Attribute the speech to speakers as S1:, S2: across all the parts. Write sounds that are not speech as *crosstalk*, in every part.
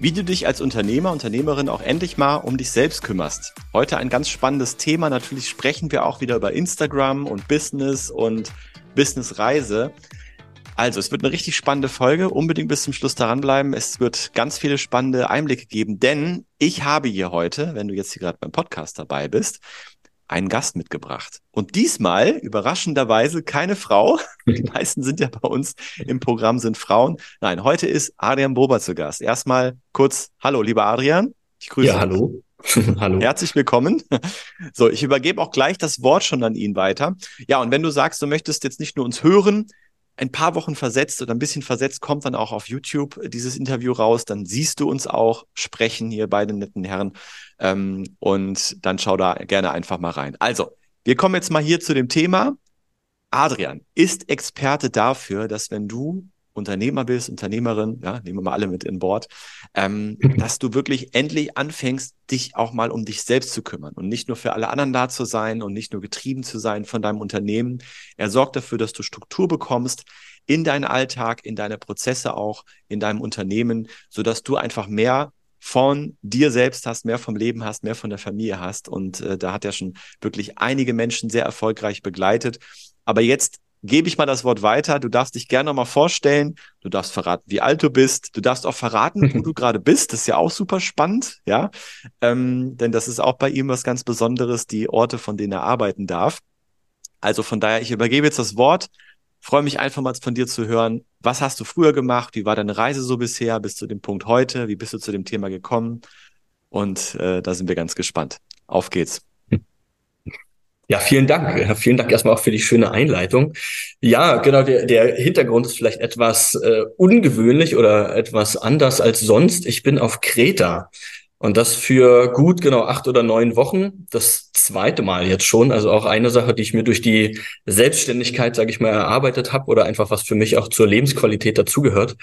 S1: Wie du dich als Unternehmer, Unternehmerin auch endlich mal um dich selbst kümmerst. Heute ein ganz spannendes Thema. Natürlich sprechen wir auch wieder über Instagram und Business und Businessreise. Also, es wird eine richtig spannende Folge. Unbedingt bis zum Schluss daran bleiben. Es wird ganz viele spannende Einblicke geben, denn ich habe hier heute, wenn du jetzt hier gerade beim Podcast dabei bist, einen Gast mitgebracht. Und diesmal, überraschenderweise, keine Frau. *laughs* Die meisten sind ja bei uns im Programm, sind Frauen. Nein, heute ist Adrian Bober zu Gast. Erstmal kurz, hallo, lieber Adrian.
S2: Ich grüße Ja, hallo. *laughs*
S1: hallo. Herzlich willkommen. So, ich übergebe auch gleich das Wort schon an ihn weiter. Ja, und wenn du sagst, du möchtest jetzt nicht nur uns hören, ein paar Wochen versetzt oder ein bisschen versetzt kommt dann auch auf YouTube dieses Interview raus. Dann siehst du uns auch sprechen hier beide netten Herren. Ähm, und dann schau da gerne einfach mal rein. Also, wir kommen jetzt mal hier zu dem Thema. Adrian ist Experte dafür, dass wenn du Unternehmer bist, Unternehmerin, ja, nehmen wir mal alle mit in Bord, ähm, dass du wirklich endlich anfängst, dich auch mal um dich selbst zu kümmern und nicht nur für alle anderen da zu sein und nicht nur getrieben zu sein von deinem Unternehmen. Er sorgt dafür, dass du Struktur bekommst in deinen Alltag, in deine Prozesse auch, in deinem Unternehmen, so dass du einfach mehr von dir selbst hast, mehr vom Leben hast, mehr von der Familie hast. Und äh, da hat er schon wirklich einige Menschen sehr erfolgreich begleitet. Aber jetzt gebe ich mal das Wort weiter. Du darfst dich gerne nochmal vorstellen. Du darfst verraten, wie alt du bist. Du darfst auch verraten, wo *laughs* du gerade bist. Das ist ja auch super spannend, ja. Ähm, denn das ist auch bei ihm was ganz Besonderes, die Orte, von denen er arbeiten darf. Also von daher, ich übergebe jetzt das Wort. Freue mich einfach mal von dir zu hören. Was hast du früher gemacht? Wie war deine Reise so bisher bis zu dem Punkt heute? Wie bist du zu dem Thema gekommen? Und äh, da sind wir ganz gespannt. Auf geht's.
S2: Ja, vielen Dank. Vielen Dank erstmal auch für die schöne Einleitung. Ja, genau, der, der Hintergrund ist vielleicht etwas äh, ungewöhnlich oder etwas anders als sonst. Ich bin auf Kreta und das für gut genau acht oder neun Wochen. Das zweite Mal jetzt schon. Also auch eine Sache, die ich mir durch die Selbstständigkeit, sage ich mal, erarbeitet habe oder einfach was für mich auch zur Lebensqualität dazugehört.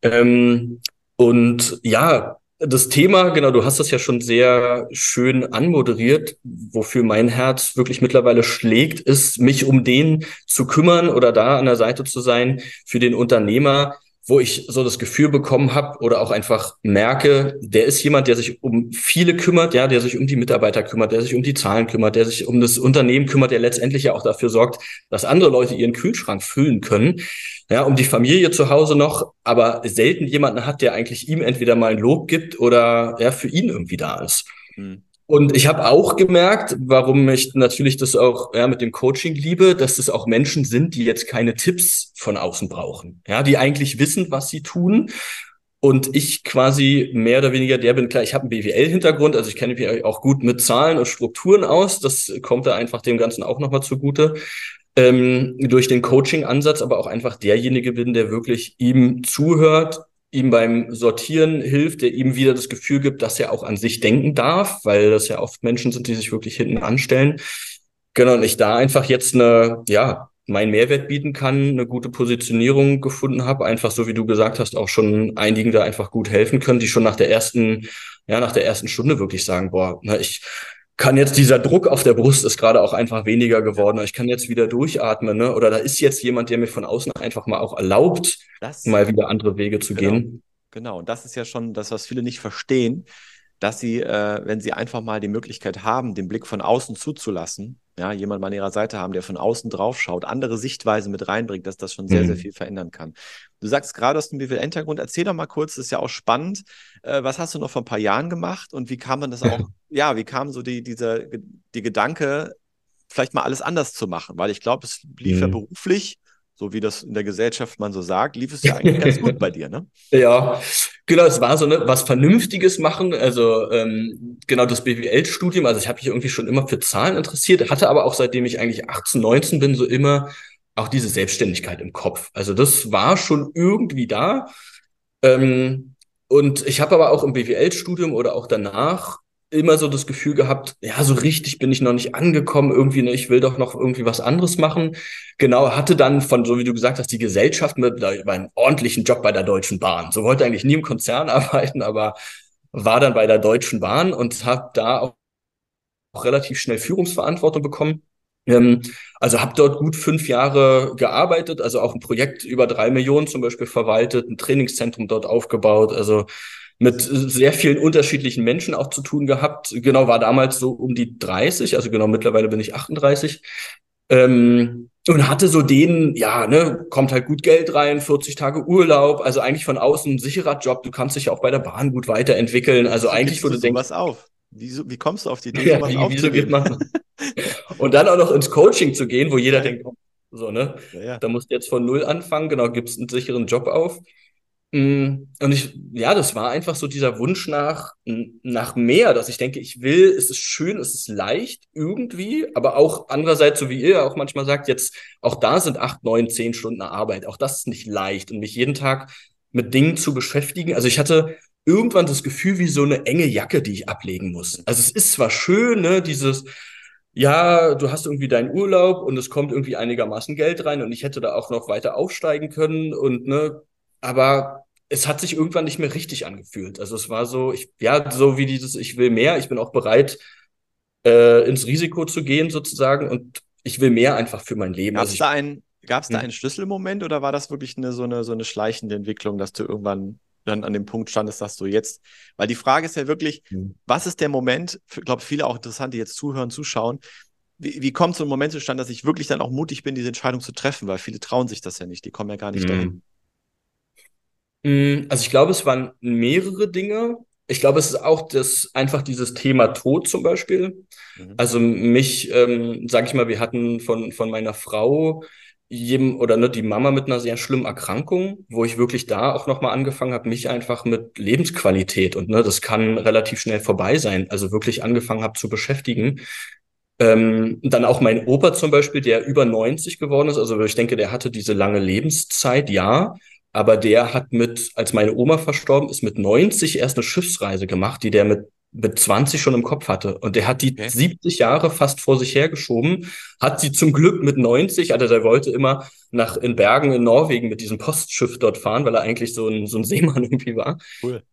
S2: Ähm, und ja, das Thema, genau, du hast das ja schon sehr schön anmoderiert, wofür mein Herz wirklich mittlerweile schlägt, ist, mich um den zu kümmern oder da an der Seite zu sein für den Unternehmer, wo ich so das Gefühl bekommen habe oder auch einfach merke, der ist jemand, der sich um viele kümmert, ja, der sich um die Mitarbeiter kümmert, der sich um die Zahlen kümmert, der sich um das Unternehmen kümmert, der letztendlich ja auch dafür sorgt, dass andere Leute ihren Kühlschrank füllen können, ja, um die Familie zu Hause noch, aber selten jemanden hat, der eigentlich ihm entweder mal ein Lob gibt oder ja, für ihn irgendwie da ist. Mhm. Und ich habe auch gemerkt, warum ich natürlich das auch ja, mit dem Coaching liebe, dass es auch Menschen sind, die jetzt keine Tipps von außen brauchen. Ja, die eigentlich wissen, was sie tun. Und ich quasi mehr oder weniger der bin, klar, ich habe einen BWL-Hintergrund, also ich kenne mich auch gut mit Zahlen und Strukturen aus. Das kommt da einfach dem Ganzen auch nochmal zugute. Ähm, durch den Coaching-Ansatz, aber auch einfach derjenige bin, der wirklich ihm zuhört, ihm beim Sortieren hilft, der ihm wieder das Gefühl gibt, dass er auch an sich denken darf, weil das ja oft Menschen sind, die sich wirklich hinten anstellen. Genau, und ich da einfach jetzt eine, ja, meinen Mehrwert bieten kann, eine gute Positionierung gefunden habe, einfach so wie du gesagt hast, auch schon einigen da einfach gut helfen können, die schon nach der ersten, ja, nach der ersten Stunde wirklich sagen, boah, na, ich kann jetzt dieser Druck auf der Brust ist gerade auch einfach weniger geworden. Ich kann jetzt wieder durchatmen, ne? Oder da ist jetzt jemand, der mir von außen einfach mal auch erlaubt, das, mal wieder andere Wege zu
S1: genau,
S2: gehen.
S1: Genau, und das ist ja schon das, was viele nicht verstehen, dass sie, äh, wenn sie einfach mal die Möglichkeit haben, den Blick von außen zuzulassen, ja, jemand mal an ihrer Seite haben, der von außen drauf schaut, andere Sichtweisen mit reinbringt, dass das schon sehr, mhm. sehr viel verändern kann. Du sagst gerade aus dem BWL-Hintergrund, erzähl doch mal kurz, das ist ja auch spannend. Äh, was hast du noch vor ein paar Jahren gemacht und wie kam dann das auch, *laughs* ja, wie kam so die, dieser, die Gedanke, vielleicht mal alles anders zu machen? Weil ich glaube, es lief mhm. ja beruflich, so wie das in der Gesellschaft man so sagt, lief es ja *laughs* eigentlich ganz gut bei dir, ne?
S2: Ja, genau, es war so ne, was Vernünftiges machen. Also ähm, genau das BWL-Studium, also ich habe mich irgendwie schon immer für Zahlen interessiert, hatte aber auch seitdem ich eigentlich 18, 19 bin, so immer auch diese Selbstständigkeit im Kopf. Also das war schon irgendwie da. Ähm, und ich habe aber auch im BWL-Studium oder auch danach immer so das Gefühl gehabt, ja, so richtig bin ich noch nicht angekommen, irgendwie, ne, ich will doch noch irgendwie was anderes machen. Genau, hatte dann von, so wie du gesagt hast, die Gesellschaft mit einen ordentlichen Job bei der Deutschen Bahn. So wollte eigentlich nie im Konzern *laughs* arbeiten, aber war dann bei der Deutschen Bahn und habe da auch, auch relativ schnell Führungsverantwortung bekommen. Ähm, also habe dort gut fünf Jahre gearbeitet, also auch ein Projekt über drei Millionen zum Beispiel verwaltet, ein Trainingszentrum dort aufgebaut, also mit sehr vielen unterschiedlichen Menschen auch zu tun gehabt. Genau, war damals so um die 30, also genau mittlerweile bin ich 38. Ähm, und hatte so den, ja, ne, kommt halt gut Geld rein, 40 Tage Urlaub, also eigentlich von außen ein sicherer Job, du kannst dich auch bei der Bahn gut weiterentwickeln. Also eigentlich würde
S1: denken. was auf. Wieso, wie kommst du auf die
S2: Idee, ja, wie, man? *laughs* und dann auch noch ins Coaching zu gehen, wo jeder ja. denkt, oh, so, ne? Ja, ja. Da musst du jetzt von null anfangen, genau, gibst einen sicheren Job auf. Mm, und ich, ja, das war einfach so dieser Wunsch nach, nach mehr, dass ich denke, ich will, es ist schön, es ist leicht irgendwie, aber auch andererseits, so wie ihr auch manchmal sagt, jetzt, auch da sind acht, neun, zehn Stunden Arbeit. Auch das ist nicht leicht und mich jeden Tag mit Dingen zu beschäftigen. Also ich hatte irgendwann das Gefühl wie so eine enge Jacke, die ich ablegen muss. Also es ist zwar schön, ne, dieses, ja, du hast irgendwie deinen Urlaub und es kommt irgendwie einigermaßen Geld rein und ich hätte da auch noch weiter aufsteigen können und ne, aber es hat sich irgendwann nicht mehr richtig angefühlt. Also es war so, ich, ja, so wie dieses, ich will mehr, ich bin auch bereit, äh, ins Risiko zu gehen sozusagen und ich will mehr einfach für mein Leben.
S1: Gab es also da, ein, gab's da hm. einen Schlüsselmoment oder war das wirklich eine, so, eine, so eine schleichende Entwicklung, dass du irgendwann dann an dem Punkt standest, dass du jetzt, weil die Frage ist ja wirklich, hm. was ist der Moment, ich glaube, viele auch interessant, die jetzt zuhören, zuschauen, wie, wie kommt so ein Moment zustande, dass ich wirklich dann auch mutig bin, diese Entscheidung zu treffen, weil viele trauen sich das ja nicht, die kommen ja gar nicht hm. dahin.
S2: Mm, also ich glaube, es waren mehrere Dinge. Ich glaube, es ist auch das einfach dieses Thema Tod zum Beispiel. Mhm. Also mich, ähm, sag ich mal, wir hatten von von meiner Frau jedem oder ne, die Mama mit einer sehr schlimmen Erkrankung, wo ich wirklich da auch nochmal angefangen habe, mich einfach mit Lebensqualität und ne, das kann relativ schnell vorbei sein, also wirklich angefangen habe zu beschäftigen. Ähm, dann auch mein Opa zum Beispiel, der über 90 geworden ist, also ich denke, der hatte diese lange Lebenszeit, ja, aber der hat mit, als meine Oma verstorben ist, mit 90 erst eine Schiffsreise gemacht, die der mit, mit 20 schon im Kopf hatte. Und der hat die okay. 70 Jahre fast vor sich hergeschoben, hat sie zum Glück mit 90, also der wollte immer nach in Bergen in Norwegen mit diesem Postschiff dort fahren, weil er eigentlich so ein, so ein Seemann *laughs* irgendwie war. Cool.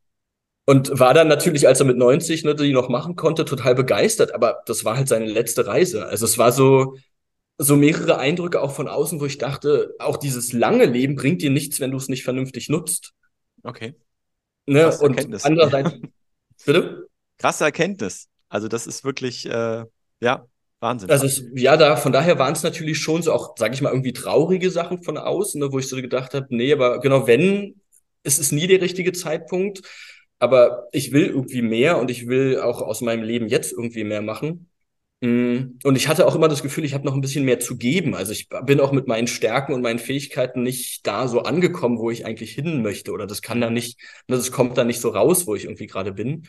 S2: Und war dann natürlich, als er mit 90 ne, die noch machen konnte, total begeistert. Aber das war halt seine letzte Reise. Also es war so, so mehrere Eindrücke auch von außen, wo ich dachte, auch dieses lange Leben bringt dir nichts, wenn du es nicht vernünftig nutzt.
S1: Okay.
S2: Ne? Und Erkenntnis. andererseits, *laughs*
S1: bitte? Krasse Erkenntnis. Also das ist wirklich, äh, ja, Wahnsinn.
S2: Also es, ja, da von daher waren es natürlich schon so auch, sage ich mal, irgendwie traurige Sachen von außen, ne, wo ich so gedacht habe, nee, aber genau wenn, es ist nie der richtige Zeitpunkt, aber ich will irgendwie mehr und ich will auch aus meinem Leben jetzt irgendwie mehr machen. Mm, und ich hatte auch immer das Gefühl, ich habe noch ein bisschen mehr zu geben. Also ich bin auch mit meinen Stärken und meinen Fähigkeiten nicht da so angekommen, wo ich eigentlich hin möchte. Oder das kann da nicht, das kommt da nicht so raus, wo ich irgendwie gerade bin.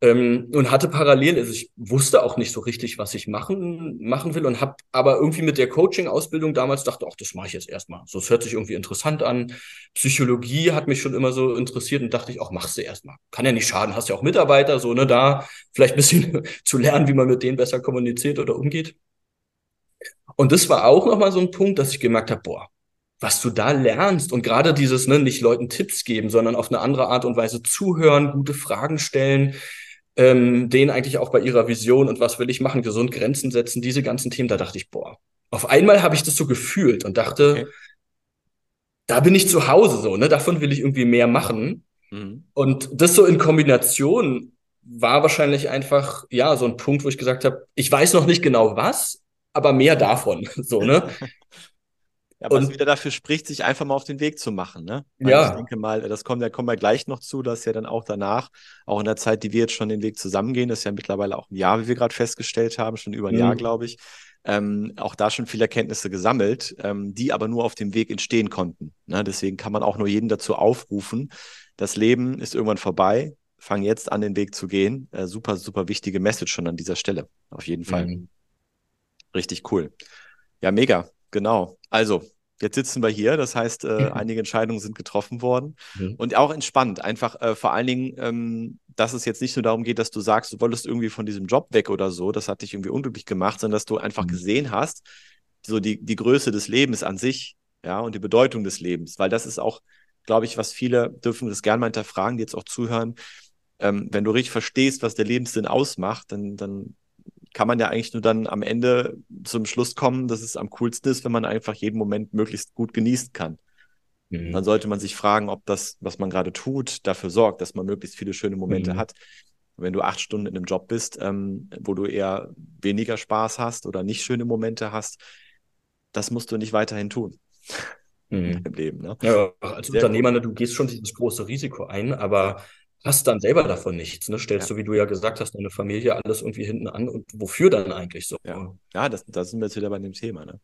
S2: Ähm, und hatte parallel, also ich wusste auch nicht so richtig, was ich machen, machen will und habe aber irgendwie mit der Coaching-Ausbildung damals dachte, ach, das mache ich jetzt erstmal. So, es hört sich irgendwie interessant an. Psychologie hat mich schon immer so interessiert und dachte ich, auch machst du erstmal. Kann ja nicht schaden, hast ja auch Mitarbeiter, so, ne, da vielleicht ein bisschen *laughs* zu lernen, wie man mit denen besser kommuniziert oder umgeht. Und das war auch nochmal so ein Punkt, dass ich gemerkt habe, boah, was du da lernst und gerade dieses, ne, nicht Leuten Tipps geben, sondern auf eine andere Art und Weise zuhören, gute Fragen stellen, ähm, denen eigentlich auch bei ihrer Vision und was will ich machen, gesund Grenzen setzen, diese ganzen Themen, da dachte ich, boah, auf einmal habe ich das so gefühlt und dachte, okay. da bin ich zu Hause so, ne, davon will ich irgendwie mehr machen. Mhm. Und das so in Kombination war wahrscheinlich einfach, ja, so ein Punkt, wo ich gesagt habe, ich weiß noch nicht genau was, aber mehr davon, *laughs* so, ne? *laughs*
S1: Ja, was wieder dafür spricht, sich einfach mal auf den Weg zu machen. Ne? Weil ja. Ich denke mal, das kommt, da kommen wir gleich noch zu, dass ja dann auch danach, auch in der Zeit, die wir jetzt schon den Weg zusammengehen, das ist ja mittlerweile auch ein Jahr, wie wir gerade festgestellt haben, schon über ein mhm. Jahr, glaube ich, ähm, auch da schon viele Erkenntnisse gesammelt, ähm, die aber nur auf dem Weg entstehen konnten. Ne? Deswegen kann man auch nur jeden dazu aufrufen, das Leben ist irgendwann vorbei, fang jetzt an, den Weg zu gehen. Äh, super, super wichtige Message schon an dieser Stelle. Auf jeden Fall. Mhm. Richtig cool. Ja, mega. Genau. Also, jetzt sitzen wir hier. Das heißt, äh, mhm. einige Entscheidungen sind getroffen worden. Mhm. Und auch entspannt. Einfach äh, vor allen Dingen ähm, dass es jetzt nicht nur darum geht, dass du sagst, du wolltest irgendwie von diesem Job weg oder so, das hat dich irgendwie unglücklich gemacht, sondern dass du einfach mhm. gesehen hast, so die, die Größe des Lebens an sich, ja, und die Bedeutung des Lebens, weil das ist auch, glaube ich, was viele dürfen das gerne mal hinterfragen, die jetzt auch zuhören. Ähm, wenn du richtig verstehst, was der Lebenssinn ausmacht, dann, dann kann man ja eigentlich nur dann am Ende zum Schluss kommen, dass es am coolsten ist, wenn man einfach jeden Moment möglichst gut genießen kann. Mhm. Dann sollte man sich fragen, ob das, was man gerade tut, dafür sorgt, dass man möglichst viele schöne Momente mhm. hat. wenn du acht Stunden in einem Job bist, ähm, wo du eher weniger Spaß hast oder nicht schöne Momente hast, das musst du nicht weiterhin tun.
S2: Mhm. *laughs* Im Leben. Ne? Ja, als Sehr Unternehmer, ne, du gehst schon dieses große Risiko ein, aber hast dann selber davon nichts. Ne? Stellst ja. du, wie du ja gesagt hast, deine Familie alles irgendwie hinten an und wofür dann eigentlich so?
S1: Ja, ja das, da sind wir jetzt wieder bei dem Thema. Ne?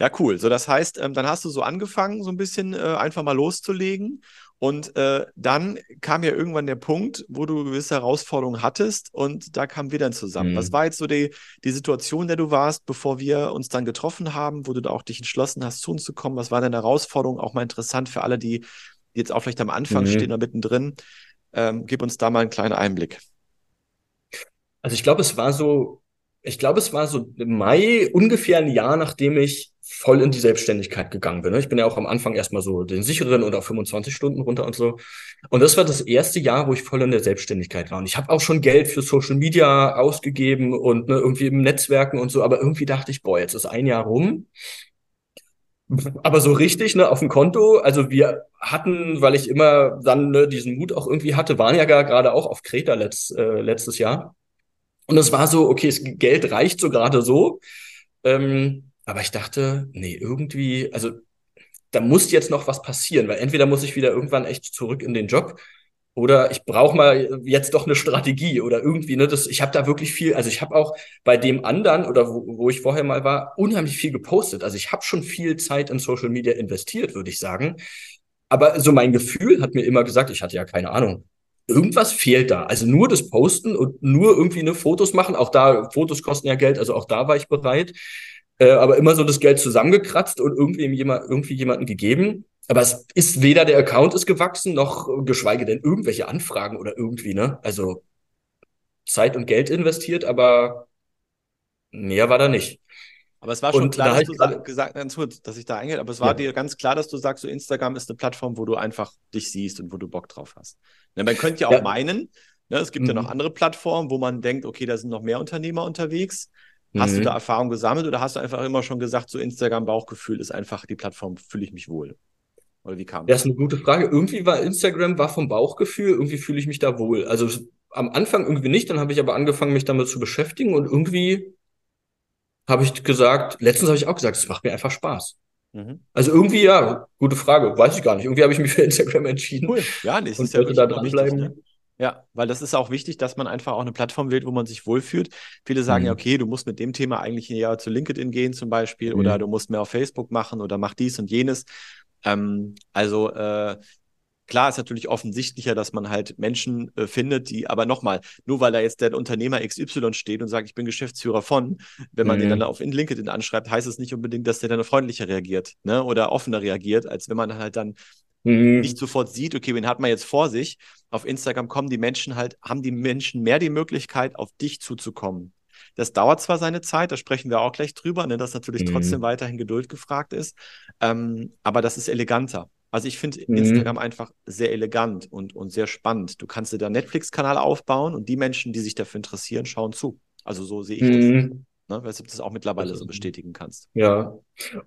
S1: Ja, cool. So, das heißt, ähm, dann hast du so angefangen, so ein bisschen äh, einfach mal loszulegen. Und äh, dann kam ja irgendwann der Punkt, wo du gewisse Herausforderungen hattest und da kamen wir dann zusammen. Mhm. Was war jetzt so die, die Situation, in der du warst, bevor wir uns dann getroffen haben, wo du da auch dich entschlossen hast, zu uns zu kommen? Was war deine Herausforderung? Auch mal interessant für alle, die, die jetzt auch vielleicht am Anfang mhm. stehen oder mittendrin. Ähm, gib uns da mal einen kleinen Einblick.
S2: Also ich glaube, es war so, ich glaube, es war so Mai, ungefähr ein Jahr, nachdem ich voll in die Selbstständigkeit gegangen bin. Ne? Ich bin ja auch am Anfang erstmal so den sicheren auf 25 Stunden runter und so. Und das war das erste Jahr, wo ich voll in der Selbstständigkeit war. Und ich habe auch schon Geld für Social Media ausgegeben und ne, irgendwie im Netzwerken und so. Aber irgendwie dachte ich, boah, jetzt ist ein Jahr rum. Aber so richtig, ne, auf dem Konto. Also wir hatten, weil ich immer dann ne, diesen Mut auch irgendwie hatte, waren ja gerade auch auf Kreta letzt, äh, letztes Jahr. Und es war so, okay, das Geld reicht so gerade so. Ähm, aber ich dachte, nee, irgendwie, also da muss jetzt noch was passieren, weil entweder muss ich wieder irgendwann echt zurück in den Job oder ich brauche mal jetzt doch eine Strategie oder irgendwie, ne, das, ich habe da wirklich viel, also ich habe auch bei dem anderen oder wo, wo ich vorher mal war, unheimlich viel gepostet. Also ich habe schon viel Zeit in Social Media investiert, würde ich sagen. Aber so mein Gefühl hat mir immer gesagt, ich hatte ja keine Ahnung, irgendwas fehlt da. Also nur das Posten und nur irgendwie eine Fotos machen, auch da, Fotos kosten ja Geld, also auch da war ich bereit äh, aber immer so das Geld zusammengekratzt und irgendwie, jemand, irgendwie jemanden gegeben. Aber es ist weder der Account ist gewachsen, noch geschweige denn irgendwelche Anfragen oder irgendwie, ne? Also Zeit und Geld investiert, aber mehr war da nicht.
S1: Aber es war schon und klar, da dass du grade, gesagt ganz kurz, dass ich da eingehe, aber es war ja. dir ganz klar, dass du sagst, so Instagram ist eine Plattform, wo du einfach dich siehst und wo du Bock drauf hast. Ja, man könnte ja auch ja. meinen, ne, es gibt mhm. ja noch mhm. andere Plattformen, wo man denkt, okay, da sind noch mehr Unternehmer unterwegs. Hast mhm. du da Erfahrung gesammelt oder hast du einfach immer schon gesagt, so Instagram Bauchgefühl ist einfach die Plattform, fühle ich mich wohl?
S2: Oder wie kam das? Das ist eine gute Frage. Irgendwie war Instagram war vom Bauchgefühl, irgendwie fühle ich mich da wohl. Also am Anfang irgendwie nicht, dann habe ich aber angefangen, mich damit zu beschäftigen und irgendwie habe ich gesagt, letztens habe ich auch gesagt, es macht mir einfach Spaß. Mhm. Also irgendwie, ja, gute Frage, weiß ich gar nicht. Irgendwie habe ich mich für Instagram entschieden. Cool.
S1: Ja, nee, und ist ja da dranbleiben. Wichtig, ne? Ja, weil das ist auch wichtig, dass man einfach auch eine Plattform wählt, wo man sich wohlfühlt. Viele sagen mhm. ja, okay, du musst mit dem Thema eigentlich eher zu LinkedIn gehen zum Beispiel mhm. oder du musst mehr auf Facebook machen oder mach dies und jenes. Ähm, also äh, klar ist natürlich offensichtlicher, dass man halt Menschen äh, findet, die, aber nochmal, nur weil da jetzt der Unternehmer XY steht und sagt, ich bin Geschäftsführer von, wenn man mhm. den dann auf LinkedIn anschreibt, heißt es nicht unbedingt, dass der dann freundlicher reagiert, ne, oder offener reagiert, als wenn man halt dann mhm. nicht sofort sieht, okay, wen hat man jetzt vor sich? Auf Instagram kommen die Menschen halt, haben die Menschen mehr die Möglichkeit, auf dich zuzukommen. Das dauert zwar seine Zeit, da sprechen wir auch gleich drüber, ne, dass natürlich mhm. trotzdem weiterhin Geduld gefragt ist, ähm, aber das ist eleganter. Also ich finde mhm. Instagram einfach sehr elegant und, und sehr spannend. Du kannst dir da Netflix-Kanal aufbauen und die Menschen, die sich dafür interessieren, schauen zu. Also so sehe ich mhm. das. Ne? Weil du das auch mittlerweile so bestätigen kannst.
S2: Ja.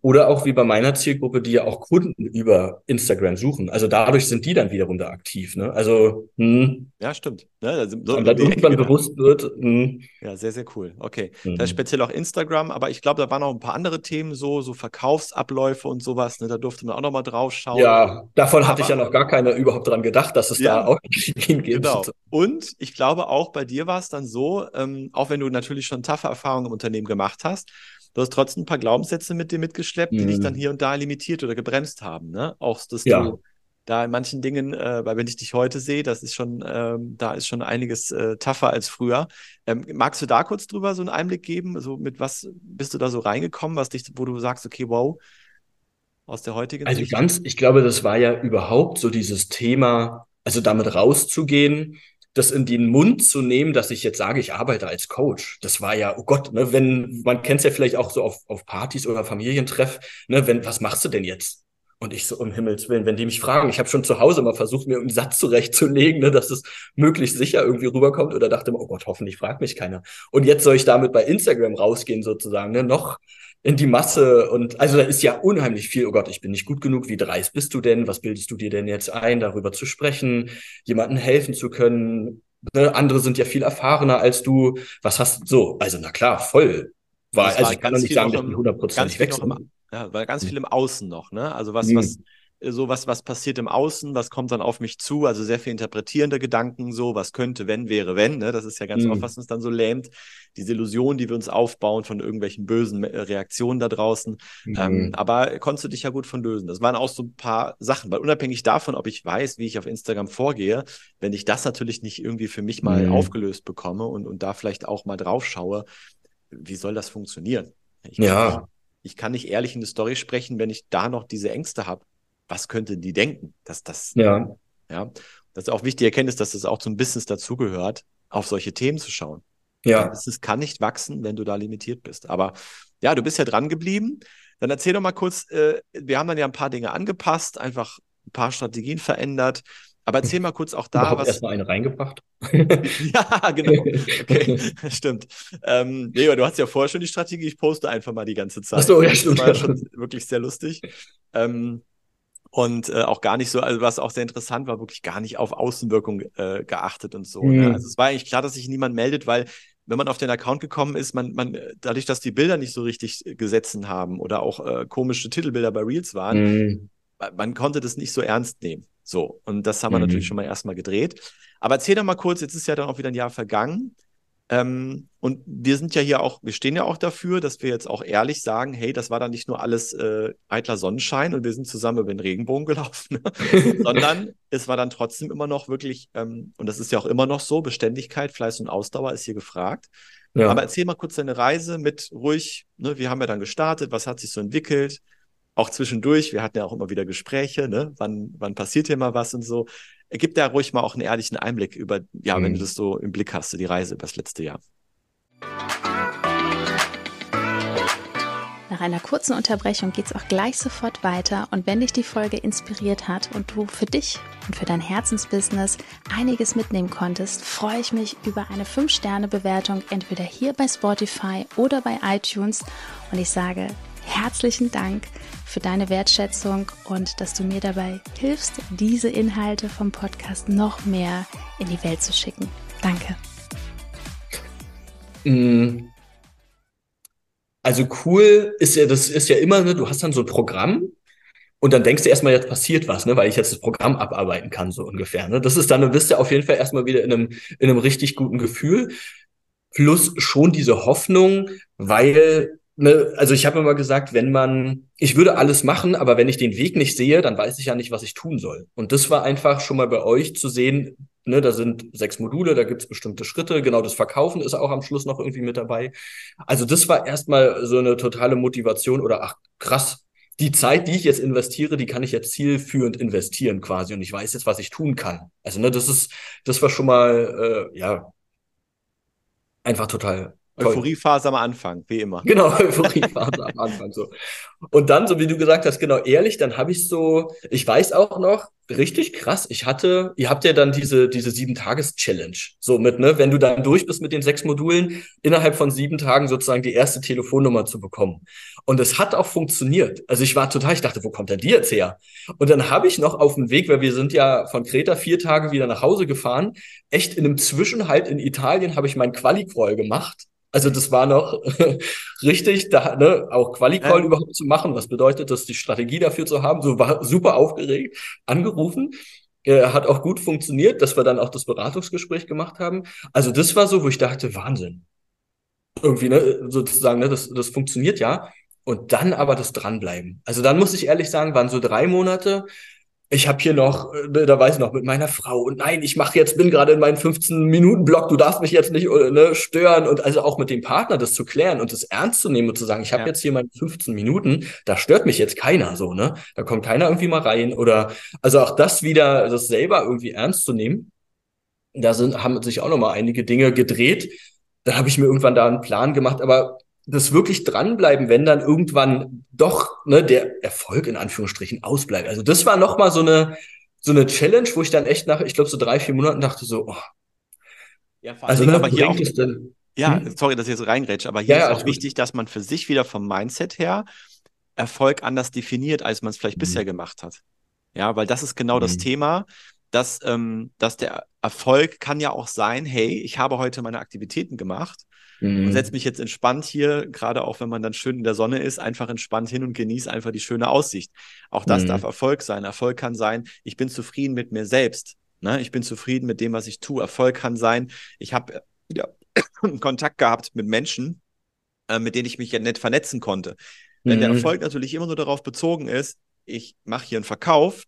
S2: Oder auch wie bei meiner Zielgruppe, die ja auch Kunden über Instagram suchen. Also dadurch sind die dann wiederum da aktiv. Ne? Also
S1: hm. ja, stimmt. Ne? Da
S2: sind, so Und dann irgendwann Ecke, bewusst wird.
S1: Hm. Ja, sehr, sehr cool. Okay. Mhm. Das ist speziell auch Instagram, aber ich glaube, da waren auch ein paar andere Themen so, so Verkaufsabläufe und sowas. Ne? Da durfte man auch noch mal drauf schauen.
S2: Ja, davon aber, hatte ich ja noch gar keiner überhaupt dran gedacht, dass es ja, da auch *laughs* Ideen
S1: gibt. Genau. Und ich glaube auch bei dir war es dann so, ähm, auch wenn du natürlich schon taffe Erfahrungen im Unternehmen gemacht hast, du hast trotzdem ein paar Glaubenssätze mit dir mitgeschleppt, mhm. die dich dann mhm. hier und da limitiert oder gebremst haben. Ne? Auch, dass ja. du da in manchen Dingen, äh, weil wenn ich dich heute sehe, das ist schon, ähm, da ist schon einiges äh, tougher als früher. Ähm, magst du da kurz drüber so einen Einblick geben? So mit was bist du da so reingekommen, was dich, wo du sagst, okay, wow, aus der heutigen
S2: Also Sicht? ganz, ich glaube, das war ja überhaupt so dieses Thema, also damit rauszugehen, das in den Mund zu nehmen, dass ich jetzt sage, ich arbeite als Coach. Das war ja, oh Gott, ne, wenn, man kennt es ja vielleicht auch so auf, auf Partys oder Familientreff, ne, wenn, was machst du denn jetzt? Und ich so, um Himmels Willen, wenn die mich fragen, ich habe schon zu Hause mal versucht, mir einen Satz zurechtzulegen, ne, dass es möglichst sicher irgendwie rüberkommt oder dachte mir, oh Gott, hoffentlich fragt mich keiner. Und jetzt soll ich damit bei Instagram rausgehen sozusagen, ne, noch in die Masse und also da ist ja unheimlich viel, oh Gott, ich bin nicht gut genug, wie dreist bist du denn, was bildest du dir denn jetzt ein, darüber zu sprechen, jemandem helfen zu können, ne? andere sind ja viel erfahrener als du, was hast du so, also na klar, voll,
S1: war, also ich kann noch nicht sagen, dass ich 100% weg Ja, war ganz viel im Außen noch, ne, also was, mhm. was so was, was passiert im Außen, was kommt dann auf mich zu, also sehr viel interpretierende Gedanken, so, was könnte, wenn, wäre, wenn, ne? Das ist ja ganz mhm. oft, was uns dann so lähmt, diese Illusion, die wir uns aufbauen von irgendwelchen bösen äh, Reaktionen da draußen. Mhm. Ähm, aber konntest du dich ja gut von lösen. Das waren auch so ein paar Sachen, weil unabhängig davon, ob ich weiß, wie ich auf Instagram vorgehe, wenn ich das natürlich nicht irgendwie für mich mal mhm. aufgelöst bekomme und, und da vielleicht auch mal drauf schaue, wie soll das funktionieren? Ich
S2: ja.
S1: Ich kann nicht ehrlich in die Story sprechen, wenn ich da noch diese Ängste habe was könnte die denken? Dass das,
S2: ja.
S1: ja, das ist auch wichtig erkenntnis, dass das auch zum Business dazugehört, auf solche Themen zu schauen.
S2: Ja.
S1: Dein Business kann nicht wachsen, wenn du da limitiert bist. Aber ja, du bist ja dran geblieben. Dann erzähl doch mal kurz, äh, wir haben dann ja ein paar Dinge angepasst, einfach ein paar Strategien verändert. Aber erzähl mal kurz auch da
S2: Überhaupt was. erstmal eine reingebracht. *laughs*
S1: ja, genau. Okay, *laughs* stimmt. Ähm, nee, du hast ja vorher schon die Strategie, ich poste einfach mal die ganze Zeit.
S2: Ach so, ja, stimmt.
S1: Das war ja schon wirklich sehr lustig. Ähm, und äh, auch gar nicht so, also was auch sehr interessant war, wirklich gar nicht auf Außenwirkung äh, geachtet und so. Ne? Mhm. Ne? Also es war eigentlich klar, dass sich niemand meldet, weil wenn man auf den Account gekommen ist, man, man, dadurch, dass die Bilder nicht so richtig gesetzt haben oder auch äh, komische Titelbilder bei Reels waren, mhm. Man konnte das nicht so ernst nehmen. So, und das haben wir natürlich mhm. schon mal erstmal gedreht. Aber erzähl doch mal kurz, jetzt ist ja dann auch wieder ein Jahr vergangen. Ähm, und wir sind ja hier auch, wir stehen ja auch dafür, dass wir jetzt auch ehrlich sagen, hey, das war dann nicht nur alles äh, eitler Sonnenschein und wir sind zusammen über den Regenbogen *laughs* gelaufen, *laughs* sondern es war dann trotzdem immer noch wirklich, ähm, und das ist ja auch immer noch so, Beständigkeit, Fleiß und Ausdauer ist hier gefragt. Ja. Aber erzähl mal kurz deine Reise mit ruhig, ne, wir haben ja dann gestartet, was hat sich so entwickelt? Auch zwischendurch, wir hatten ja auch immer wieder Gespräche, ne? Wann, wann passiert hier mal was und so gib da ruhig mal auch einen ehrlichen Einblick über, ja, mhm. wenn du das so im Blick hast, die Reise über das letzte Jahr.
S3: Nach einer kurzen Unterbrechung geht es auch gleich sofort weiter und wenn dich die Folge inspiriert hat und du für dich und für dein Herzensbusiness einiges mitnehmen konntest, freue ich mich über eine 5-Sterne-Bewertung entweder hier bei Spotify oder bei iTunes und ich sage herzlichen Dank für deine Wertschätzung und dass du mir dabei hilfst, diese Inhalte vom Podcast noch mehr in die Welt zu schicken. Danke.
S2: Mm. Also cool ist ja, das ist ja immer, ne, du hast dann so ein Programm und dann denkst du erstmal, jetzt passiert was, ne, weil ich jetzt das Programm abarbeiten kann, so ungefähr. Ne? Das ist dann, du bist ja auf jeden Fall erstmal wieder in einem, in einem richtig guten Gefühl. Plus schon diese Hoffnung, weil ne, also ich habe immer gesagt, wenn man, ich würde alles machen, aber wenn ich den Weg nicht sehe, dann weiß ich ja nicht, was ich tun soll. Und das war einfach schon mal bei euch zu sehen, ne, da sind sechs Module, da gibt's bestimmte Schritte, genau das Verkaufen ist auch am Schluss noch irgendwie mit dabei. Also das war erstmal so eine totale Motivation oder ach krass, die Zeit, die ich jetzt investiere, die kann ich jetzt zielführend investieren quasi und ich weiß jetzt, was ich tun kann. Also ne, das ist, das war schon mal äh, ja einfach total
S1: Euphoriephase am Anfang, wie immer.
S2: Genau, *laughs* Euphoriephase am Anfang so. Und dann, so wie du gesagt hast, genau ehrlich, dann habe ich so, ich weiß auch noch, richtig krass, ich hatte, ihr habt ja dann diese, diese sieben-Tages-Challenge. So mit, ne, wenn du dann durch bist mit den sechs Modulen, innerhalb von sieben Tagen sozusagen die erste Telefonnummer zu bekommen. Und es hat auch funktioniert. Also ich war total, ich dachte, wo kommt denn die jetzt her? Und dann habe ich noch auf dem Weg, weil wir sind ja von Kreta vier Tage wieder nach Hause gefahren, echt in einem Zwischenhalt in Italien habe ich meinen Quali-Crawl gemacht also das war noch *laughs* richtig, da ne, auch Quali-Call ja. überhaupt zu machen. Was bedeutet das, die Strategie dafür zu haben? So war super aufgeregt, angerufen. Äh, hat auch gut funktioniert, dass wir dann auch das Beratungsgespräch gemacht haben. Also das war so, wo ich dachte, Wahnsinn. Irgendwie, ne, sozusagen, ne, das, das funktioniert ja. Und dann aber das Dranbleiben. Also dann muss ich ehrlich sagen, waren so drei Monate, ich habe hier noch, äh, da weiß ich noch, mit meiner Frau und nein, ich mache jetzt, bin gerade in meinem 15-Minuten-Block, du darfst mich jetzt nicht äh, ne, stören und also auch mit dem Partner das zu klären und das ernst zu nehmen und zu sagen, ich habe ja. jetzt hier meine 15 Minuten, da stört mich jetzt keiner so, ne? Da kommt keiner irgendwie mal rein oder also auch das wieder, das selber irgendwie ernst zu nehmen Da sind, haben sich auch noch mal einige Dinge gedreht. Da habe ich mir irgendwann da einen Plan gemacht, aber das wirklich dranbleiben, wenn dann irgendwann doch ne, der Erfolg in Anführungsstrichen ausbleibt. Also das war noch mal so eine so eine Challenge, wo ich dann echt nach, ich glaube so drei vier Monaten dachte so, oh.
S1: Ja, also ne, aber hier auch, denn, ja, hm? sorry, dass ich jetzt reingrätsche, aber hier ja, ist auch wichtig, dass man für sich wieder vom Mindset her Erfolg anders definiert, als man es vielleicht mhm. bisher gemacht hat. Ja, weil das ist genau mhm. das Thema, dass, ähm, dass der Erfolg kann ja auch sein, hey, ich habe heute meine Aktivitäten gemacht mhm. und setze mich jetzt entspannt hier, gerade auch wenn man dann schön in der Sonne ist, einfach entspannt hin und genieße einfach die schöne Aussicht. Auch das mhm. darf Erfolg sein. Erfolg kann sein, ich bin zufrieden mit mir selbst. Ne? Ich bin zufrieden mit dem, was ich tue. Erfolg kann sein, ich habe ja, *clears throat* Kontakt gehabt mit Menschen, äh, mit denen ich mich ja nett vernetzen konnte. Wenn der mhm. Erfolg natürlich immer nur darauf bezogen ist, ich mache hier einen Verkauf,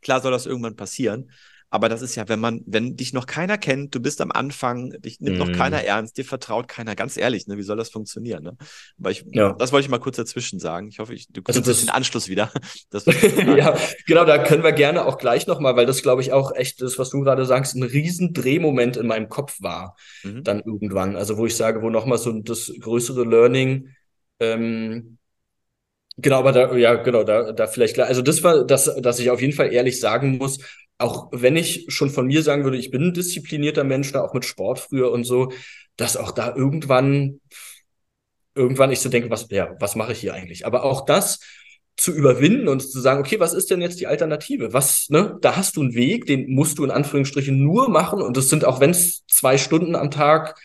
S1: klar soll das irgendwann passieren, aber das ist ja, wenn man, wenn dich noch keiner kennt, du bist am Anfang, dich nimmt mm. noch keiner mhm. ernst, dir vertraut keiner, ganz ehrlich, ne, wie soll das funktionieren? Ne? Aber ich, ja. das wollte ich mal kurz dazwischen sagen. Ich hoffe, ich, du kriegst also den Anschluss wieder. *laughs* *laughs*
S2: ja, genau, da können wir gerne auch gleich nochmal, weil das, glaube ich, auch echt das, was du gerade sagst, ein riesen Drehmoment in meinem Kopf war. Mhm. Dann irgendwann. Also, wo ich sage, wo nochmal so das größere Learning ähm, Genau, aber da, ja, genau, da, da vielleicht klar. Also das war, dass, dass ich auf jeden Fall ehrlich sagen muss, auch wenn ich schon von mir sagen würde, ich bin ein disziplinierter Mensch, da auch mit Sport früher und so, dass auch da irgendwann, irgendwann ich so denke, was, ja, was mache ich hier eigentlich? Aber auch das zu überwinden und zu sagen, okay, was ist denn jetzt die Alternative? Was, ne, da hast du einen Weg, den musst du in Anführungsstrichen nur machen und das sind auch wenn es zwei Stunden am Tag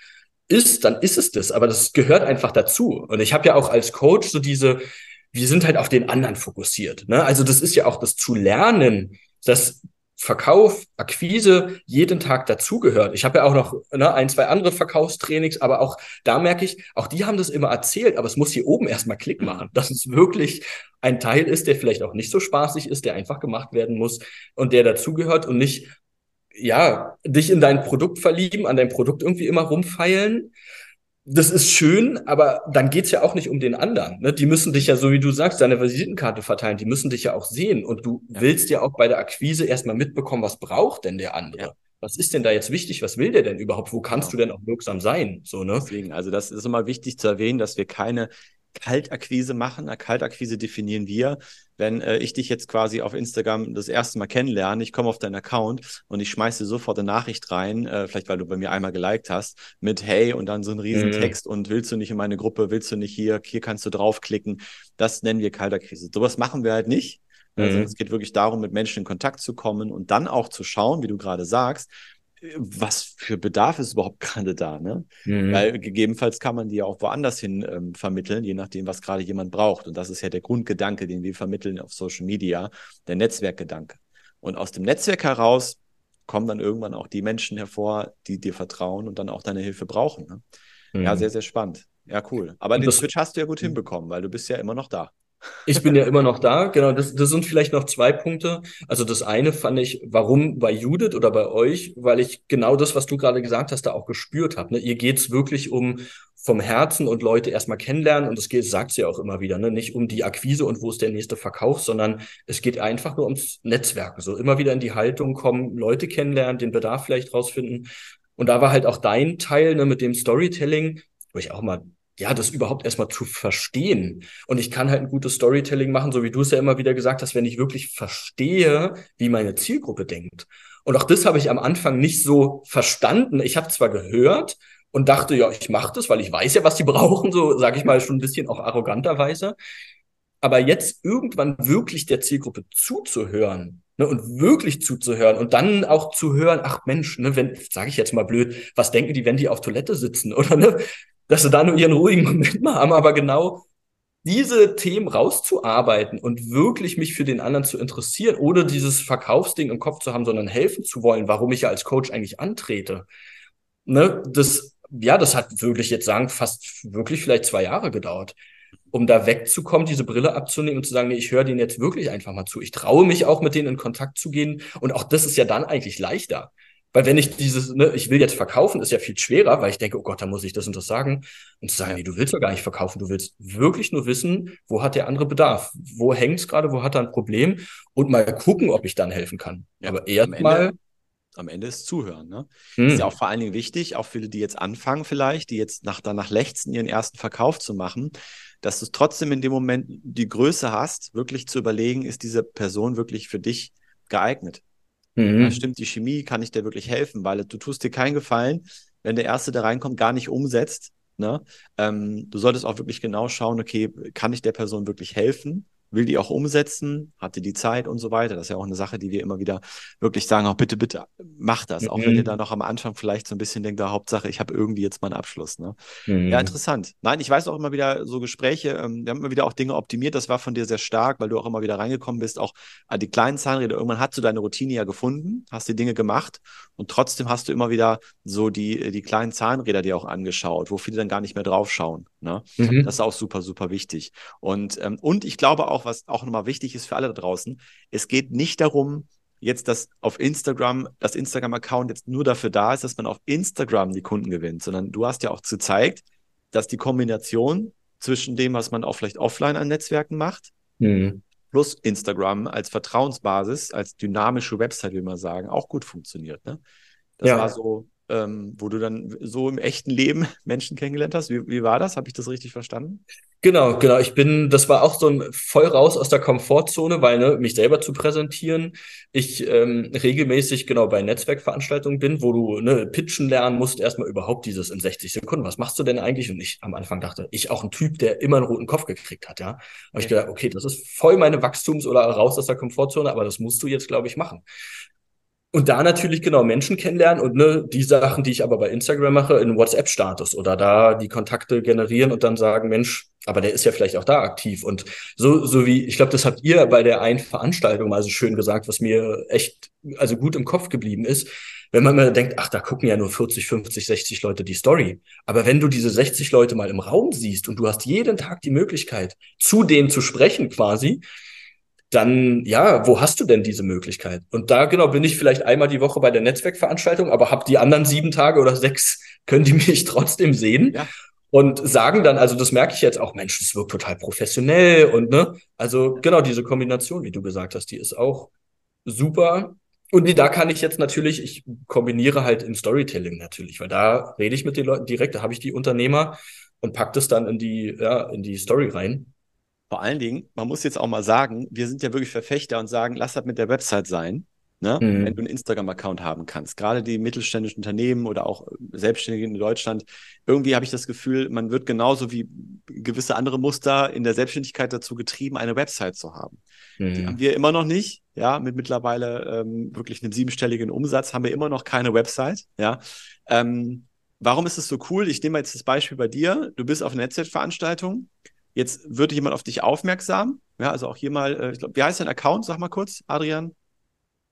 S2: ist, dann ist es das, aber das gehört einfach dazu. Und ich habe ja auch als Coach so diese, wir sind halt auf den anderen fokussiert. Ne? Also das ist ja auch das zu lernen, dass Verkauf, Akquise jeden Tag dazugehört. Ich habe ja auch noch ne, ein, zwei andere Verkaufstrainings, aber auch da merke ich, auch die haben das immer erzählt, aber es muss hier oben erstmal Klick machen, dass es wirklich ein Teil ist, der vielleicht auch nicht so spaßig ist, der einfach gemacht werden muss und der dazugehört und nicht, ja, dich in dein Produkt verlieben, an dein Produkt irgendwie immer rumfeilen, das ist schön, aber dann geht's ja auch nicht um den anderen. Ne? Die müssen dich ja, so wie du sagst, deine Visitenkarte verteilen, die müssen dich ja auch sehen. Und du ja. willst ja auch bei der Akquise erstmal mitbekommen, was braucht denn der andere? Ja. Was ist denn da jetzt wichtig? Was will der denn überhaupt? Wo kannst genau. du denn auch wirksam sein? So, ne?
S1: Deswegen, also das ist immer wichtig zu erwähnen, dass wir keine Kaltakquise machen. Eine Kaltakquise definieren wir, wenn äh, ich dich jetzt quasi auf Instagram das erste Mal kennenlerne, ich komme auf deinen Account und ich schmeiße dir sofort eine Nachricht rein, äh, vielleicht weil du bei mir einmal geliked hast, mit Hey und dann so ein Riesentext mhm. und willst du nicht in meine Gruppe, willst du nicht hier, hier kannst du draufklicken. Das nennen wir Kaltakquise. Sowas machen wir halt nicht. Also mhm. es geht wirklich darum, mit Menschen in Kontakt zu kommen und dann auch zu schauen, wie du gerade sagst, was für Bedarf ist überhaupt gerade da, ne? Mhm. Weil gegebenenfalls kann man die ja auch woanders hin ähm, vermitteln, je nachdem, was gerade jemand braucht. Und das ist ja der Grundgedanke, den wir vermitteln auf Social Media, der Netzwerkgedanke. Und aus dem Netzwerk heraus kommen dann irgendwann auch die Menschen hervor, die dir vertrauen und dann auch deine Hilfe brauchen. Ne? Mhm. Ja, sehr, sehr spannend. Ja, cool. Aber und den Switch hast du ja gut mhm. hinbekommen, weil du bist ja immer noch da.
S2: Ich bin ja immer noch da, genau. Das, das sind vielleicht noch zwei Punkte. Also das eine fand ich, warum bei Judith oder bei euch, weil ich genau das, was du gerade gesagt hast, da auch gespürt habe. Ne? Ihr geht's wirklich um vom Herzen und Leute erstmal kennenlernen und es geht, sagt sie ja auch immer wieder, ne? nicht um die Akquise und wo ist der nächste Verkauf, sondern es geht einfach nur ums Netzwerken. So immer wieder in die Haltung kommen, Leute kennenlernen, den Bedarf vielleicht rausfinden. Und da war halt auch dein Teil ne, mit dem Storytelling, wo ich auch mal ja, das überhaupt erstmal zu verstehen. Und ich kann halt ein gutes Storytelling machen, so wie du es ja immer wieder gesagt hast, wenn ich wirklich verstehe, wie meine Zielgruppe denkt. Und auch das habe ich am Anfang nicht so verstanden. Ich habe zwar gehört und dachte, ja, ich mache das, weil ich weiß ja, was die *laughs* brauchen, so sage ich mal schon ein bisschen auch arroganterweise. Aber jetzt irgendwann wirklich der Zielgruppe zuzuhören ne, und wirklich zuzuhören und dann auch zu hören, ach Mensch, ne, wenn, sage ich jetzt mal blöd, was denken die, wenn die auf Toilette sitzen *laughs* oder ne, dass sie da nur ihren ruhigen *laughs* Moment mal haben, aber genau diese Themen rauszuarbeiten und wirklich mich für den anderen zu interessieren, oder dieses Verkaufsding im Kopf zu haben, sondern helfen zu wollen, warum ich ja als Coach eigentlich antrete. Ne, das, ja, das hat wirklich jetzt sagen, fast wirklich vielleicht zwei Jahre gedauert, um da wegzukommen, diese Brille abzunehmen und zu sagen, nee, ich höre denen jetzt wirklich einfach mal zu. Ich traue mich auch mit denen in Kontakt zu gehen und auch das ist ja dann eigentlich leichter. Weil wenn ich dieses, ne, ich will jetzt verkaufen, ist ja viel schwerer, weil ich denke, oh Gott, da muss ich das und das sagen. Und zu sagen, nee, du willst ja gar nicht verkaufen, du willst wirklich nur wissen, wo hat der andere Bedarf? Wo hängt's gerade, wo hat er ein Problem? Und mal gucken, ob ich dann helfen kann. Ja, Aber erstmal
S1: am Ende ist Zuhören. Ne? Hm. Ist ja auch vor allen Dingen wichtig, auch viele, die jetzt anfangen vielleicht, die jetzt nach, danach lechzen, ihren ersten Verkauf zu machen, dass du trotzdem in dem Moment die Größe hast, wirklich zu überlegen, ist diese Person wirklich für dich geeignet? Mhm. Ja, stimmt die Chemie, kann ich dir wirklich helfen? Weil du tust dir keinen Gefallen, wenn der Erste, der reinkommt, gar nicht umsetzt. Ne? Ähm, du solltest auch wirklich genau schauen, okay, kann ich der Person wirklich helfen? Will die auch umsetzen, hatte die Zeit und so weiter. Das ist ja auch eine Sache, die wir immer wieder wirklich sagen, auch bitte, bitte, mach das. Mhm. Auch wenn ihr mhm. da noch am Anfang vielleicht so ein bisschen denkt, da Hauptsache, ich habe irgendwie jetzt meinen Abschluss. Ne? Mhm. Ja, interessant. Nein, ich weiß auch immer wieder so Gespräche, ähm, wir haben immer wieder auch Dinge optimiert, das war von dir sehr stark, weil du auch immer wieder reingekommen bist, auch an die kleinen Zahnräder. Irgendwann hast du deine Routine ja gefunden, hast die Dinge gemacht und trotzdem hast du immer wieder so die, die kleinen Zahnräder dir auch angeschaut, wo viele dann gar nicht mehr draufschauen. Ne? Mhm. Das ist auch super, super wichtig. Und, ähm, und ich glaube auch, was auch nochmal wichtig ist für alle da draußen, es geht nicht darum, jetzt, dass auf Instagram, das Instagram-Account jetzt nur dafür da ist, dass man auf Instagram die Kunden gewinnt, sondern du hast ja auch gezeigt, dass die Kombination zwischen dem, was man auch vielleicht offline an Netzwerken macht, mhm. plus Instagram als Vertrauensbasis, als dynamische Website, wie man sagen, auch gut funktioniert. Ne? Das ja. war so ähm, wo du dann so im echten Leben *laughs* Menschen kennengelernt hast. Wie, wie war das? Habe ich das richtig verstanden?
S2: Genau, genau. Ich bin, das war auch so ein voll raus aus der Komfortzone, weil ne, mich selber zu präsentieren, ich ähm, regelmäßig genau bei Netzwerkveranstaltungen bin, wo du ne, pitchen lernen musst, erstmal überhaupt dieses in 60 Sekunden. Was machst du denn eigentlich? Und ich am Anfang dachte, ich auch ein Typ, der immer einen roten Kopf gekriegt hat, ja. Ja. ich gedacht, okay, das ist voll meine Wachstums- oder raus aus der Komfortzone, aber das musst du jetzt, glaube ich, machen. Und da natürlich genau Menschen kennenlernen und ne, die Sachen, die ich aber bei Instagram mache, in WhatsApp-Status oder da die Kontakte generieren und dann sagen, Mensch, aber der ist ja vielleicht auch da aktiv. Und so, so wie, ich glaube, das habt ihr bei der einen Veranstaltung mal so schön gesagt, was mir echt, also gut im Kopf geblieben ist. Wenn man mal denkt, ach, da gucken ja nur 40, 50, 60 Leute die Story. Aber wenn du diese 60 Leute mal im Raum siehst und du hast jeden Tag die Möglichkeit, zu denen zu sprechen quasi, dann ja, wo hast du denn diese Möglichkeit? Und da genau bin ich vielleicht einmal die Woche bei der Netzwerkveranstaltung, aber hab die anderen sieben Tage oder sechs, *laughs* können die mich trotzdem sehen. Ja. Und sagen dann, also das merke ich jetzt auch, Mensch, das wirkt total professionell und ne, also genau diese Kombination, wie du gesagt hast, die ist auch super. Und da kann ich jetzt natürlich, ich kombiniere halt in Storytelling natürlich, weil da rede ich mit den Leuten direkt, da habe ich die Unternehmer und pack das dann in die, ja, in die Story rein.
S1: Vor allen Dingen, man muss jetzt auch mal sagen, wir sind ja wirklich Verfechter und sagen, lass das mit der Website sein. Ne? Mhm. Wenn du einen Instagram-Account haben kannst. Gerade die mittelständischen Unternehmen oder auch Selbstständige in Deutschland. Irgendwie habe ich das Gefühl, man wird genauso wie gewisse andere Muster in der Selbstständigkeit dazu getrieben, eine Website zu haben. Mhm. Die haben wir immer noch nicht. Ja, mit mittlerweile ähm, wirklich einem siebenstelligen Umsatz haben wir immer noch keine Website. Ja. Ähm, warum ist es so cool? Ich nehme jetzt das Beispiel bei dir. Du bist auf einer Netzwerkveranstaltung Jetzt würde jemand auf dich aufmerksam. Ja, also auch hier mal, äh, ich glaube, wie heißt dein Account? Sag mal kurz, Adrian.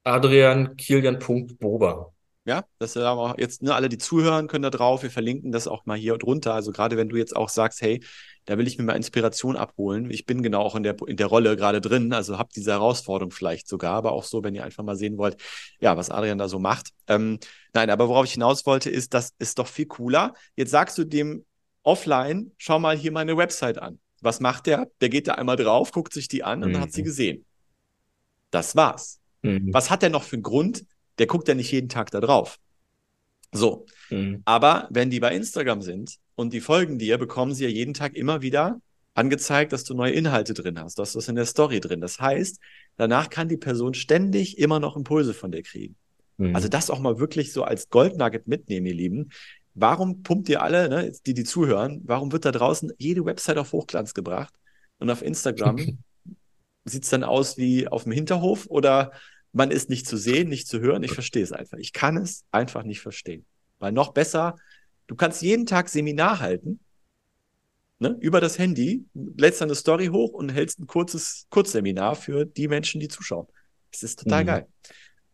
S2: Adrian Kilian.bober.
S1: Ja, das ist aber jetzt ne, alle, die zuhören, können da drauf. Wir verlinken das auch mal hier drunter. Also gerade wenn du jetzt auch sagst, hey, da will ich mir mal Inspiration abholen. Ich bin genau auch in der, in der Rolle gerade drin, also habt diese Herausforderung vielleicht sogar, aber auch so, wenn ihr einfach mal sehen wollt, ja, was Adrian da so macht. Ähm, nein, aber worauf ich hinaus wollte, ist, das ist doch viel cooler. Jetzt sagst du dem offline, schau mal hier meine Website an. Was macht der? Der geht da einmal drauf, guckt sich die an und mhm. hat sie mhm. gesehen. Das war's. Mhm. Was hat der noch für einen Grund? Der guckt ja nicht jeden Tag da drauf. So. Mhm. Aber wenn die bei Instagram sind und die folgen dir, bekommen sie ja jeden Tag immer wieder angezeigt, dass du neue Inhalte drin hast, du es in der Story drin. Das heißt, danach kann die Person ständig immer noch Impulse von dir kriegen. Mhm. Also das auch mal wirklich so als Goldnugget mitnehmen, ihr Lieben warum pumpt ihr alle, ne, die, die zuhören, warum wird da draußen jede Website auf Hochglanz gebracht und auf Instagram *laughs* sieht es dann aus wie auf dem Hinterhof oder man ist nicht zu sehen, nicht zu hören? Ich verstehe es einfach. Ich kann es einfach nicht verstehen. Weil noch besser, du kannst jeden Tag Seminar halten, ne, über das Handy, lädst eine Story hoch und hältst ein kurzes Kurzseminar für die Menschen, die zuschauen. Das ist total mhm. geil.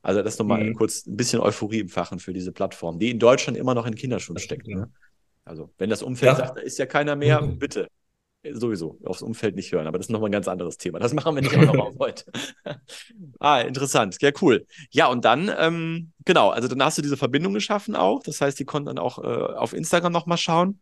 S1: Also das nochmal mhm. kurz ein bisschen Euphorie im Fachen für diese Plattform, die in Deutschland immer noch in Kinderschuhen steckt. Ne? Also wenn das Umfeld ja. sagt, da ist ja keiner mehr, mhm. bitte sowieso aufs Umfeld nicht hören, aber das ist nochmal ein ganz anderes Thema. Das machen wir nicht auch noch auf *laughs* heute. *laughs* ah, interessant. Ja, cool. Ja, und dann, ähm, genau, also dann hast du diese Verbindung geschaffen auch. Das heißt, die konnten dann auch äh, auf Instagram nochmal schauen.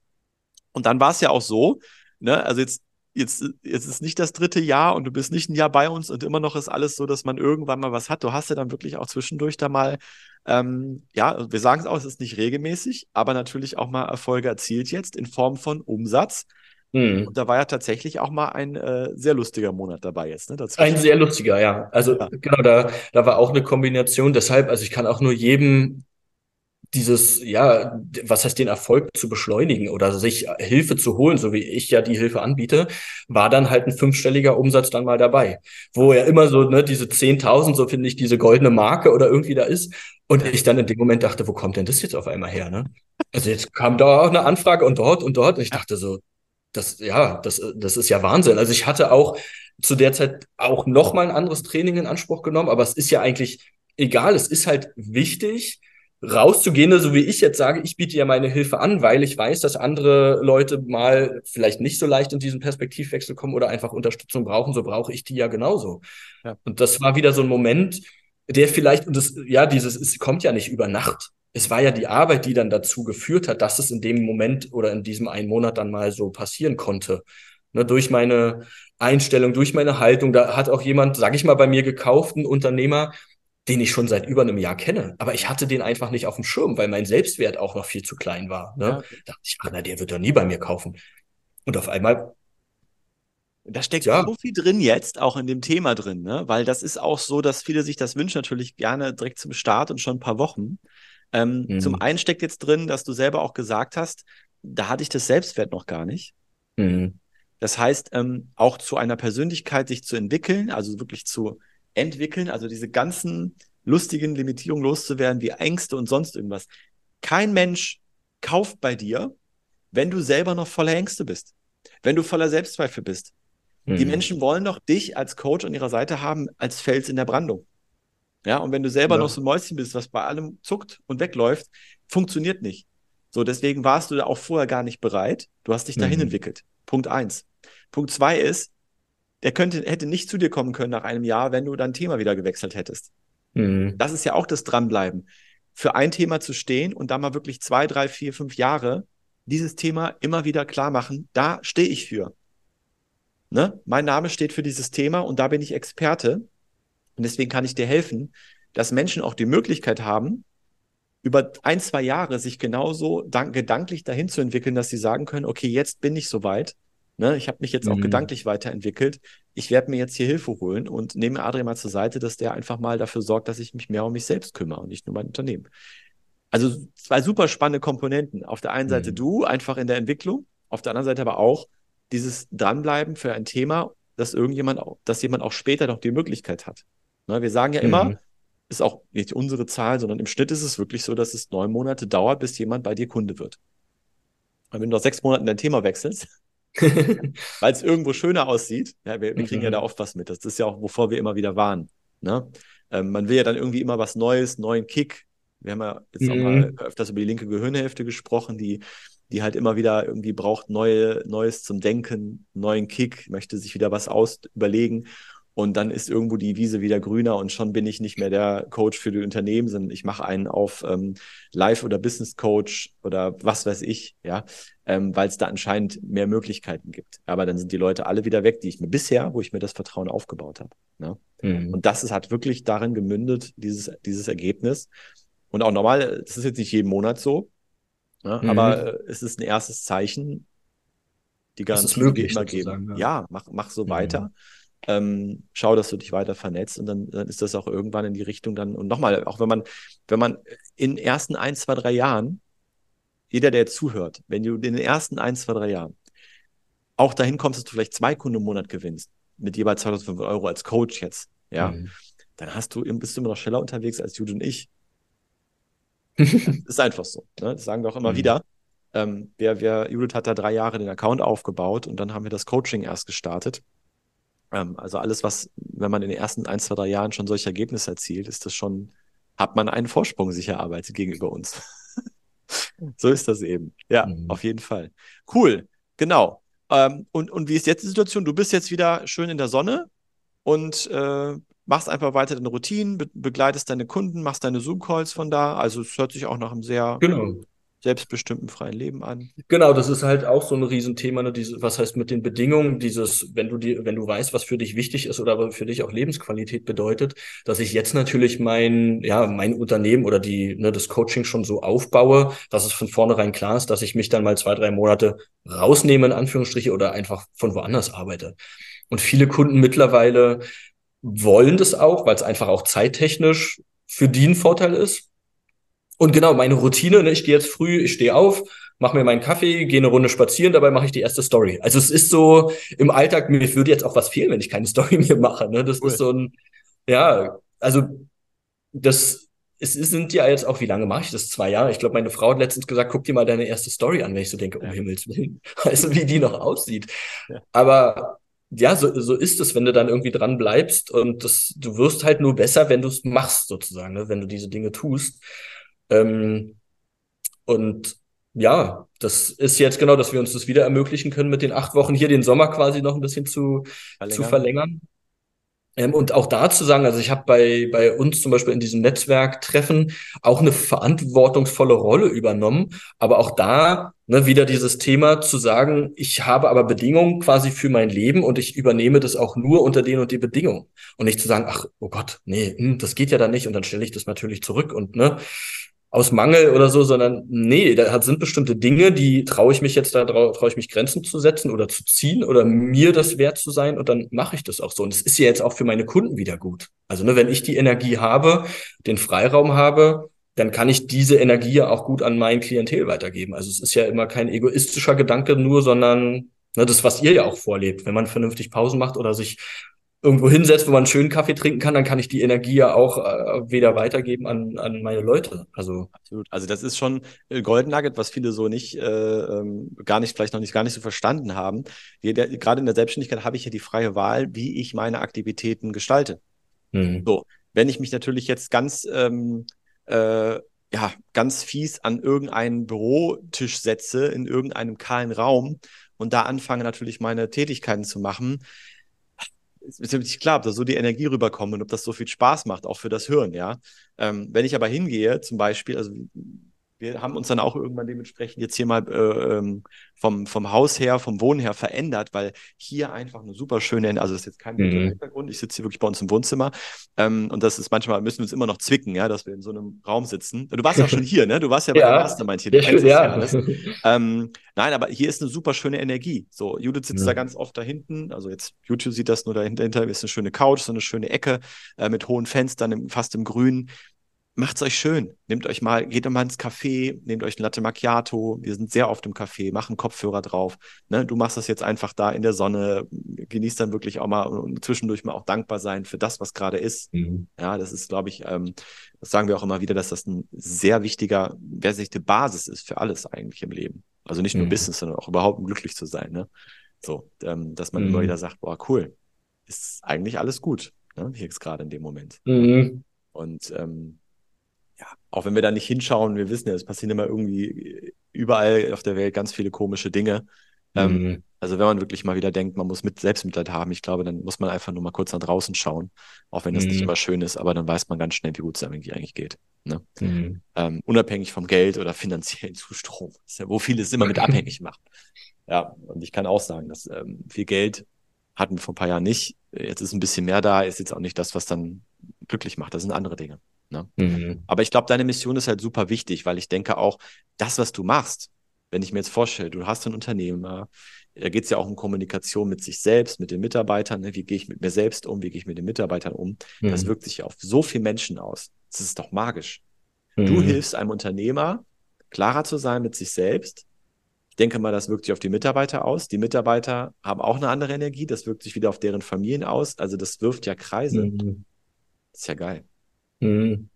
S1: Und dann war es ja auch so, ne, also jetzt jetzt, jetzt ist nicht das dritte Jahr und du bist nicht ein Jahr bei uns und immer noch ist alles so, dass man irgendwann mal was hat. Du hast ja dann wirklich auch zwischendurch da mal, ähm, ja, wir sagen es auch, es ist nicht regelmäßig, aber natürlich auch mal Erfolge erzielt jetzt in Form von Umsatz. Mhm. Und da war ja tatsächlich auch mal ein äh, sehr lustiger Monat dabei jetzt. Ne,
S2: ein sehr lustiger, ja. Also ja. genau, da, da war auch eine Kombination. Deshalb, also ich kann auch nur jedem dieses, ja, was heißt den Erfolg zu beschleunigen oder sich Hilfe zu holen, so wie ich ja die Hilfe anbiete, war dann halt ein fünfstelliger Umsatz dann mal dabei. Wo ja immer so, ne, diese 10.000, so finde ich, diese goldene Marke oder irgendwie da ist. Und ich dann in dem Moment dachte, wo kommt denn das jetzt auf einmal her, ne? Also jetzt kam da auch eine Anfrage und dort und dort. Und ich dachte so, das, ja, das, das ist ja Wahnsinn. Also ich hatte auch zu der Zeit auch noch mal ein anderes Training in Anspruch genommen, aber es ist ja eigentlich egal. Es ist halt wichtig, rauszugehen, so wie ich jetzt sage, ich biete ja meine Hilfe an, weil ich weiß, dass andere Leute mal vielleicht nicht so leicht in diesen Perspektivwechsel kommen oder einfach Unterstützung brauchen, so brauche ich die ja genauso. Ja. Und das war wieder so ein Moment, der vielleicht, und das, ja, dieses, es kommt ja nicht über Nacht. Es war ja die Arbeit, die dann dazu geführt hat, dass es in dem Moment oder in diesem einen Monat dann mal so passieren konnte. Ne, durch meine Einstellung, durch meine Haltung, da hat auch jemand, sag ich mal, bei mir gekauft, ein Unternehmer, den ich schon seit über einem Jahr kenne. Aber ich hatte den einfach nicht auf dem Schirm, weil mein Selbstwert auch noch viel zu klein war. Ne? Ja. Da dachte ich, ach, na, der wird doch nie bei mir kaufen. Und auf einmal.
S1: Da steckt ja. so viel drin jetzt, auch in dem Thema drin, ne? Weil das ist auch so, dass viele sich das wünschen, natürlich gerne direkt zum Start und schon ein paar Wochen. Ähm, mhm. Zum einen steckt jetzt drin, dass du selber auch gesagt hast, da hatte ich das Selbstwert noch gar nicht. Mhm. Das heißt, ähm, auch zu einer Persönlichkeit sich zu entwickeln, also wirklich zu entwickeln, also diese ganzen lustigen Limitierungen loszuwerden, wie Ängste und sonst irgendwas. Kein Mensch kauft bei dir, wenn du selber noch voller Ängste bist, wenn du voller Selbstzweifel bist. Mhm. Die Menschen wollen doch dich als Coach an ihrer Seite haben, als Fels in der Brandung. Ja, und wenn du selber ja. noch so ein Mäuschen bist, was bei allem zuckt und wegläuft, funktioniert nicht. So, deswegen warst du da auch vorher gar nicht bereit. Du hast dich dahin mhm. entwickelt. Punkt eins. Punkt zwei ist, der könnte, hätte nicht zu dir kommen können nach einem Jahr, wenn du dein Thema wieder gewechselt hättest. Mhm. Das ist ja auch das Dranbleiben. Für ein Thema zu stehen und da mal wirklich zwei, drei, vier, fünf Jahre dieses Thema immer wieder klar machen, da stehe ich für. Ne? Mein Name steht für dieses Thema und da bin ich Experte. Und deswegen kann ich dir helfen, dass Menschen auch die Möglichkeit haben, über ein, zwei Jahre sich genauso gedanklich dahin zu entwickeln, dass sie sagen können, okay, jetzt bin ich soweit Ne, ich habe mich jetzt mhm. auch gedanklich weiterentwickelt. Ich werde mir jetzt hier Hilfe holen und nehme Adrian mal zur Seite, dass der einfach mal dafür sorgt, dass ich mich mehr um mich selbst kümmere und nicht nur mein Unternehmen. Also zwei super spannende Komponenten. Auf der einen Seite mhm. du, einfach in der Entwicklung, auf der anderen Seite aber auch dieses Dranbleiben für ein Thema, dass irgendjemand, dass jemand auch später noch die Möglichkeit hat. Ne, wir sagen ja immer, mhm. ist auch nicht unsere Zahl, sondern im Schnitt ist es wirklich so, dass es neun Monate dauert, bis jemand bei dir Kunde wird. Und wenn du nach sechs Monaten dein Thema wechselst, *laughs* weil es irgendwo schöner aussieht. Ja, wir, wir kriegen mhm. ja da oft was mit. Das ist ja auch, wovor wir immer wieder waren. Ne? Ähm, man will ja dann irgendwie immer was Neues, neuen Kick. Wir haben ja jetzt mhm. auch mal öfters über die linke Gehirnhälfte gesprochen, die, die halt immer wieder irgendwie braucht neue, Neues zum Denken, neuen Kick, möchte sich wieder was aus überlegen. Und dann ist irgendwo die Wiese wieder grüner und schon bin ich nicht mehr der Coach für die Unternehmen, sondern ich mache einen auf ähm, Live- oder Business Coach oder was weiß ich, ja, ähm, weil es da anscheinend mehr Möglichkeiten gibt. Aber dann sind die Leute alle wieder weg, die ich mir bisher, wo ich mir das Vertrauen aufgebaut habe. Ne? Mhm. Und das ist, hat wirklich darin gemündet, dieses, dieses Ergebnis. Und auch normal, das ist jetzt nicht jeden Monat so, ne? mhm. aber äh, es ist ein erstes Zeichen, die
S2: Garantie immer geben.
S1: Ja. ja, mach, mach so mhm. weiter ähm, schau, dass du dich weiter vernetzt und dann, dann ist das auch irgendwann in die Richtung dann, und nochmal, auch wenn man, wenn man in den ersten ein, zwei, drei Jahren, jeder, der zuhört, wenn du in den ersten ein, zwei, drei Jahren auch dahin kommst, dass du vielleicht zwei Kunden im Monat gewinnst, mit jeweils 2500 Euro als Coach jetzt, ja, mhm. dann hast du, bist du immer noch schneller unterwegs als Jude und ich. *laughs* ist einfach so. Ne? Das sagen wir auch immer mhm. wieder. Ähm, wer, wer, Judith hat da drei Jahre den Account aufgebaut und dann haben wir das Coaching erst gestartet. Ähm, also alles, was, wenn man in den ersten ein, zwei, drei Jahren schon solche Ergebnisse erzielt, ist das schon, hat man einen Vorsprung sich erarbeitet gegenüber uns. *laughs* so ist das eben. Ja, mhm. auf jeden Fall. Cool, genau. Ähm, und, und wie ist jetzt die Situation? Du bist jetzt wieder schön in der Sonne und äh, machst einfach weiter deine Routinen, be begleitest deine Kunden, machst deine Zoom-Calls von da. Also es hört sich auch nach einem sehr
S2: genau.
S1: Selbstbestimmten freien Leben an.
S2: Genau, das ist halt auch so ein Riesenthema, ne? Diese, was heißt mit den Bedingungen, dieses, wenn du die, wenn du weißt, was für dich wichtig ist oder für dich auch Lebensqualität bedeutet, dass ich jetzt natürlich mein, ja, mein Unternehmen oder die, ne, das Coaching schon so aufbaue, dass es von vornherein klar ist, dass ich mich dann mal zwei, drei Monate rausnehme, in Anführungsstriche, oder einfach von woanders arbeite. Und viele Kunden mittlerweile wollen das auch, weil es einfach auch zeittechnisch für die ein Vorteil ist und genau, meine Routine, ne, ich gehe jetzt früh, ich stehe auf, mache mir meinen Kaffee, gehe eine Runde spazieren, dabei mache ich die erste Story. Also es ist so im Alltag, mir würde jetzt auch was fehlen, wenn ich keine *laughs* Story mehr mache. Ne? Das cool. ist so ein, ja, also das es sind ja jetzt auch, wie lange mache ich das? Zwei Jahre. Ich glaube, meine Frau hat letztens gesagt, guck dir mal deine erste Story an, wenn ich so denke, um ja. Himmels Willen, weißt *laughs* du, wie die noch aussieht. Ja. Aber ja, so, so ist es, wenn du dann irgendwie dran bleibst und das, du wirst halt nur besser, wenn du es machst, sozusagen, ne? wenn du diese Dinge tust. Ähm, und ja, das ist jetzt genau, dass wir uns das wieder ermöglichen können, mit den acht Wochen hier den Sommer quasi noch ein bisschen zu verlängern. Zu verlängern. Ähm, und auch da zu sagen, also ich habe bei, bei uns zum Beispiel in diesem Netzwerktreffen auch eine verantwortungsvolle Rolle übernommen, aber auch da ne, wieder dieses Thema zu sagen, ich habe aber Bedingungen quasi für mein Leben und ich übernehme das auch nur unter den und die Bedingungen. Und nicht zu sagen, ach, oh Gott, nee, hm, das geht ja dann nicht und dann stelle ich das natürlich zurück und ne, aus Mangel oder so, sondern nee, da sind bestimmte Dinge, die traue ich mich jetzt da, traue ich mich Grenzen zu setzen oder zu ziehen oder mir das wert zu sein und dann mache ich das auch so. Und es ist ja jetzt auch für meine Kunden wieder gut. Also ne, wenn ich die Energie habe, den Freiraum habe, dann kann ich diese Energie ja auch gut an mein Klientel weitergeben. Also es ist ja immer kein egoistischer Gedanke nur, sondern ne, das, was ihr ja auch vorlebt. Wenn man vernünftig Pausen macht oder sich irgendwo hinsetzt, wo man einen schönen Kaffee trinken kann, dann kann ich die Energie ja auch äh, wieder weitergeben an, an meine Leute. Also
S1: absolut. Also das ist schon äh, Golden Nugget, was viele so nicht, äh, ähm, gar nicht, vielleicht noch nicht gar nicht so verstanden haben. Gerade in der Selbstständigkeit habe ich ja die freie Wahl, wie ich meine Aktivitäten gestalte. Mhm. So, wenn ich mich natürlich jetzt ganz ähm, äh, ja, ganz fies an irgendeinen Bürotisch setze, in irgendeinem kahlen Raum und da anfange natürlich meine Tätigkeiten zu machen, ist mir nicht klar, ob da so die Energie rüberkommt und ob das so viel Spaß macht, auch für das Hören, ja. Ähm, wenn ich aber hingehe, zum Beispiel, also wir haben uns dann auch irgendwann dementsprechend jetzt hier mal äh, ähm, vom, vom Haus her, vom Wohnen her verändert, weil hier einfach eine super schöne, also das ist jetzt kein mhm. Hintergrund, ich sitze hier wirklich bei uns im Wohnzimmer ähm, und das ist manchmal, müssen wir uns immer noch zwicken, ja, dass wir in so einem Raum sitzen. Du warst ja schon *laughs* hier, ne? Du warst ja bei ja, der Mastermind hier. Ja, ja. *laughs* Ähm, nein, aber hier ist eine super schöne Energie. So, Judith sitzt ja. da ganz oft da hinten, also jetzt YouTube sieht das nur dahinter, ist eine schöne Couch, so eine schöne Ecke äh, mit hohen Fenstern, im, fast im Grün macht's euch schön. Nehmt euch mal, geht mal ins Café, nehmt euch ein Latte Macchiato. Wir sind sehr oft im Café, machen Kopfhörer drauf. Ne, du machst das jetzt einfach da in der Sonne, genießt dann wirklich auch mal und zwischendurch mal auch dankbar sein für das, was gerade ist. Mhm. Ja, das ist, glaube ich, ähm, das sagen wir auch immer wieder, dass das ein sehr wichtiger, wesentliche Basis ist für alles eigentlich im Leben. Also nicht nur mhm. Business, sondern auch überhaupt glücklich zu sein. Ne? So, ähm, dass man mhm. immer wieder sagt, boah, cool, ist eigentlich alles gut, ne? hier jetzt gerade in dem Moment. Mhm. Und ähm, auch wenn wir da nicht hinschauen, wir wissen ja, es passieren immer irgendwie überall auf der Welt ganz viele komische Dinge. Ähm, mhm. Ähm, also wenn man wirklich mal wieder denkt, man muss mit Selbstmitleid haben, ich glaube, dann muss man einfach nur mal kurz nach draußen schauen, auch wenn das mhm. nicht immer schön ist, aber dann weiß man ganz schnell, wie gut es eigentlich geht. Ne? Mhm. Ähm, unabhängig vom Geld oder finanziellen *laughs* Zustrom, ja, wo viele es immer mit abhängig macht. Ja, und ich kann auch sagen, dass ähm, viel Geld hatten wir vor ein paar Jahren nicht. Jetzt ist ein bisschen mehr da, ist jetzt auch nicht das, was dann glücklich macht. Das sind andere Dinge. Ne? Mhm. Aber ich glaube, deine Mission ist halt super wichtig, weil ich denke auch, das, was du machst, wenn ich mir jetzt vorstelle, du hast ein Unternehmen, da geht es ja auch um Kommunikation mit sich selbst, mit den Mitarbeitern. Ne? Wie gehe ich mit mir selbst um? Wie gehe ich mit den Mitarbeitern um? Mhm. Das wirkt sich auf so viele Menschen aus. Das ist doch magisch. Mhm. Du hilfst einem Unternehmer, klarer zu sein mit sich selbst. Ich denke mal, das wirkt sich auf die Mitarbeiter aus. Die Mitarbeiter haben auch eine andere Energie. Das wirkt sich wieder auf deren Familien aus. Also das wirft ja Kreise. Mhm. Das ist ja geil.
S2: Mhm.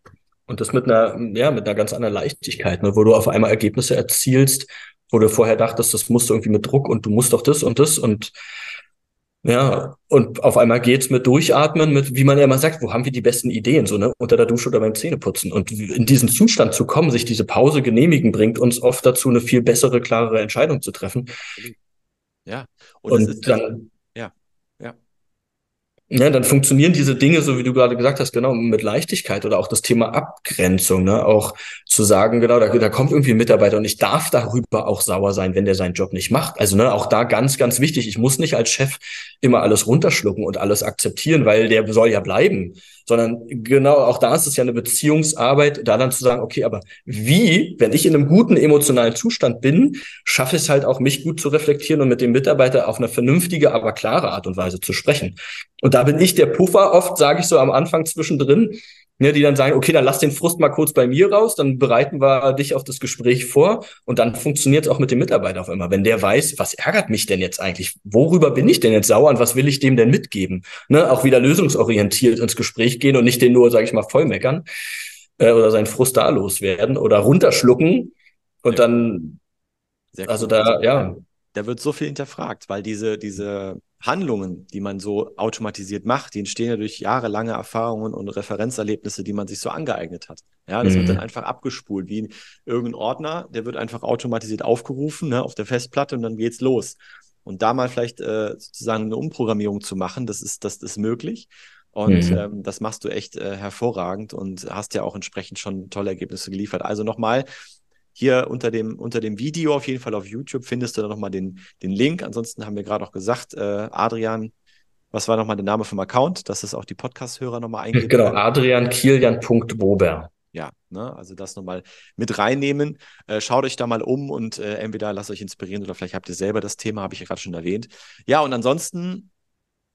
S2: Und das mit einer, ja, mit einer ganz anderen Leichtigkeit, ne, wo du auf einmal Ergebnisse erzielst, wo du vorher dachtest, das musst du irgendwie mit Druck und du musst doch das und das und ja, und auf einmal geht's mit Durchatmen, mit, wie man ja immer sagt, wo haben wir die besten Ideen, so, ne, unter der Dusche oder beim Zähneputzen. Und in diesen Zustand zu kommen, sich diese Pause genehmigen, bringt uns oft dazu, eine viel bessere, klarere Entscheidung zu treffen.
S1: Ja.
S2: Und, und dann, ja, dann funktionieren diese Dinge, so wie du gerade gesagt hast, genau, mit Leichtigkeit oder auch das Thema Abgrenzung, ne? auch zu sagen, genau, da, da kommt irgendwie ein Mitarbeiter und ich darf darüber auch sauer sein, wenn der seinen Job nicht macht. Also ne, auch da ganz, ganz wichtig, ich muss nicht als Chef immer alles runterschlucken und alles akzeptieren, weil der soll ja bleiben, sondern genau auch da ist es ja eine Beziehungsarbeit, da dann zu sagen, okay, aber wie, wenn ich in einem guten emotionalen Zustand bin, schaffe ich es halt auch, mich gut zu reflektieren und mit dem Mitarbeiter auf eine vernünftige, aber klare Art und Weise zu sprechen. Und da bin ich der Puffer oft, sage ich so am Anfang zwischendrin, ne, die dann sagen, okay, dann lass den Frust mal kurz bei mir raus, dann bereiten wir dich auf das Gespräch vor und dann funktioniert es auch mit dem Mitarbeiter auf einmal. Wenn der weiß, was ärgert mich denn jetzt eigentlich? Worüber bin ich denn jetzt sauer und was will ich dem denn mitgeben? Ne, auch wieder lösungsorientiert ins Gespräch gehen und nicht den nur, sage ich mal, vollmeckern äh, oder seinen Frust da loswerden oder runterschlucken und ja. dann, also cool. da, ja.
S1: Da wird so viel hinterfragt, weil diese, diese Handlungen, die man so automatisiert macht, die entstehen ja durch jahrelange Erfahrungen und Referenzerlebnisse, die man sich so angeeignet hat. Ja, das mhm. wird dann einfach abgespult, wie irgendein Ordner, der wird einfach automatisiert aufgerufen ne, auf der Festplatte und dann geht's los. Und da mal vielleicht äh, sozusagen eine Umprogrammierung zu machen, das ist, das ist möglich. Und mhm. ähm, das machst du echt äh, hervorragend und hast ja auch entsprechend schon tolle Ergebnisse geliefert. Also nochmal, hier unter dem, unter dem Video, auf jeden Fall auf YouTube, findest du dann nochmal den, den Link. Ansonsten haben wir gerade auch gesagt, äh, Adrian, was war nochmal der Name vom Account, dass es auch die Podcast-Hörer nochmal eingeben.
S2: Genau, adriankilian.bober.
S1: Ja, ne, also das nochmal mit reinnehmen. Äh, schaut euch da mal um und äh, entweder lasst euch inspirieren oder vielleicht habt ihr selber das Thema, habe ich ja gerade schon erwähnt. Ja, und ansonsten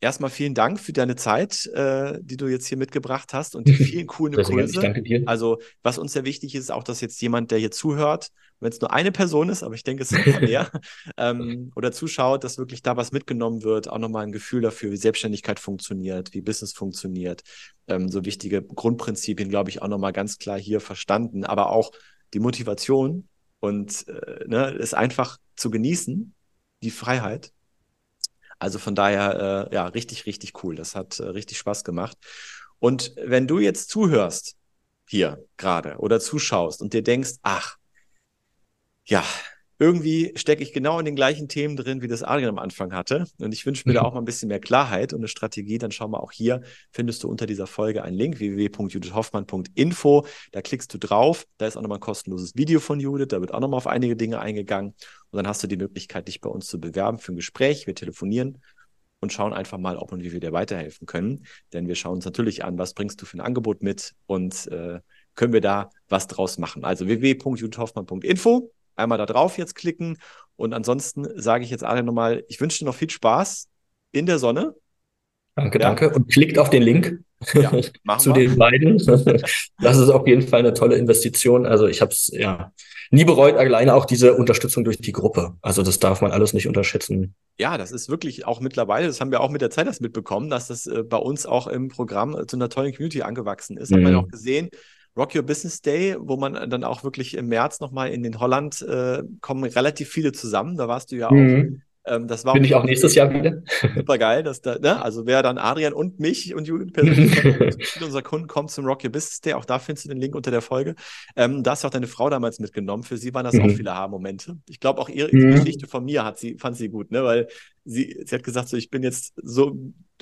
S1: erstmal vielen Dank für deine Zeit, äh, die du jetzt hier mitgebracht hast und die *laughs* vielen coolen Impulse.
S2: Danke dir.
S1: Also, was uns sehr wichtig ist, auch, dass jetzt jemand, der hier zuhört, wenn es nur eine Person ist, aber ich denke, es sind mehr, *laughs* ähm, oder zuschaut, dass wirklich da was mitgenommen wird, auch nochmal ein Gefühl dafür, wie Selbstständigkeit funktioniert, wie Business funktioniert. Ähm, so wichtige Grundprinzipien, glaube ich, auch nochmal ganz klar hier verstanden, aber auch die Motivation und äh, ne, es einfach zu genießen, die Freiheit also von daher, äh, ja, richtig, richtig cool. Das hat äh, richtig Spaß gemacht. Und wenn du jetzt zuhörst, hier gerade, oder zuschaust und dir denkst, ach, ja, irgendwie stecke ich genau in den gleichen Themen drin, wie das Adrian am Anfang hatte. Und ich wünsche mir mhm. da auch mal ein bisschen mehr Klarheit und eine Strategie. Dann schau mal auch hier, findest du unter dieser Folge einen Link, www.judithhoffmann.info. Da klickst du drauf. Da ist auch nochmal ein kostenloses Video von Judith. Da wird auch nochmal auf einige Dinge eingegangen. Und dann hast du die Möglichkeit, dich bei uns zu bewerben für ein Gespräch. Wir telefonieren und schauen einfach mal, ob und wie wir dir weiterhelfen können. Denn wir schauen uns natürlich an, was bringst du für ein Angebot mit und äh, können wir da was draus machen. Also www.judithhoffmann.info einmal da drauf jetzt klicken. Und ansonsten sage ich jetzt alle nochmal, ich wünsche dir noch viel Spaß in der Sonne.
S2: Danke, ja. danke. Und klickt auf den Link ja, *laughs* zu wir. den beiden. *laughs* Das ist auf jeden Fall eine tolle Investition. Also ich habe es ja nie bereut, alleine auch diese Unterstützung durch die Gruppe. Also das darf man alles nicht unterschätzen.
S1: Ja, das ist wirklich auch mittlerweile, das haben wir auch mit der Zeit das mitbekommen, dass das äh, bei uns auch im Programm zu einer tollen Community angewachsen ist. Mhm. Hat man ja auch gesehen, Rock Your Business Day, wo man dann auch wirklich im März nochmal in den Holland äh, kommen relativ viele zusammen. Da warst du ja mhm.
S2: auch. Ähm, das war Bin ich auch nächstes Jahr wieder. *laughs*
S1: Super geil. Dass da, ne? Also wer dann Adrian und mich und Jugend persönlich *laughs* unserer Kunden kommen zum Rock Your Business Day. Auch da findest du den Link unter der Folge. Ähm, da hast du auch deine Frau damals mitgenommen. Für sie waren das mhm. auch viele Haarmomente. Ich glaube auch ihre mhm. Geschichte von mir hat sie, fand sie gut, ne? Weil sie, sie hat gesagt, so ich bin jetzt so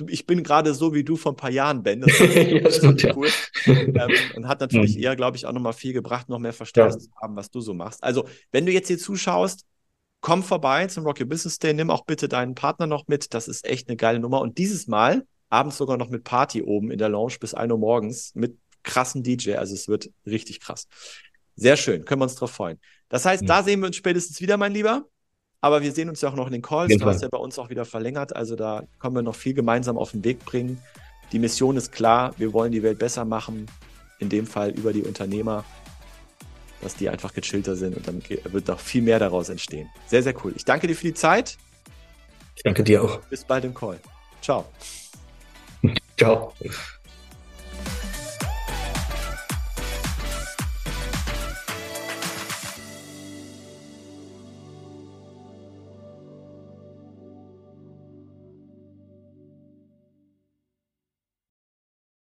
S1: ich bin gerade so, wie du vor ein paar Jahren, Ben. Das *laughs* ja, stimmt, cool. Ja. Ähm, und hat natürlich mhm. eher, glaube ich, auch nochmal viel gebracht, noch mehr Verständnis ja. zu haben, was du so machst. Also, wenn du jetzt hier zuschaust, komm vorbei zum Rocky Business Day, nimm auch bitte deinen Partner noch mit. Das ist echt eine geile Nummer. Und dieses Mal abends sogar noch mit Party oben in der Lounge bis 1 Uhr morgens mit krassen DJ. Also es wird richtig krass. Sehr schön, können wir uns drauf freuen. Das heißt, mhm. da sehen wir uns spätestens wieder, mein Lieber. Aber wir sehen uns ja auch noch in den Calls. Du hast ja bei uns auch wieder verlängert. Also da können wir noch viel gemeinsam auf den Weg bringen. Die Mission ist klar. Wir wollen die Welt besser machen. In dem Fall über die Unternehmer, dass die einfach gechillter sind und dann wird noch viel mehr daraus entstehen. Sehr, sehr cool. Ich danke dir für die Zeit.
S2: Ich danke dir auch.
S1: Bis bald im Call. Ciao. *laughs*
S2: Ciao.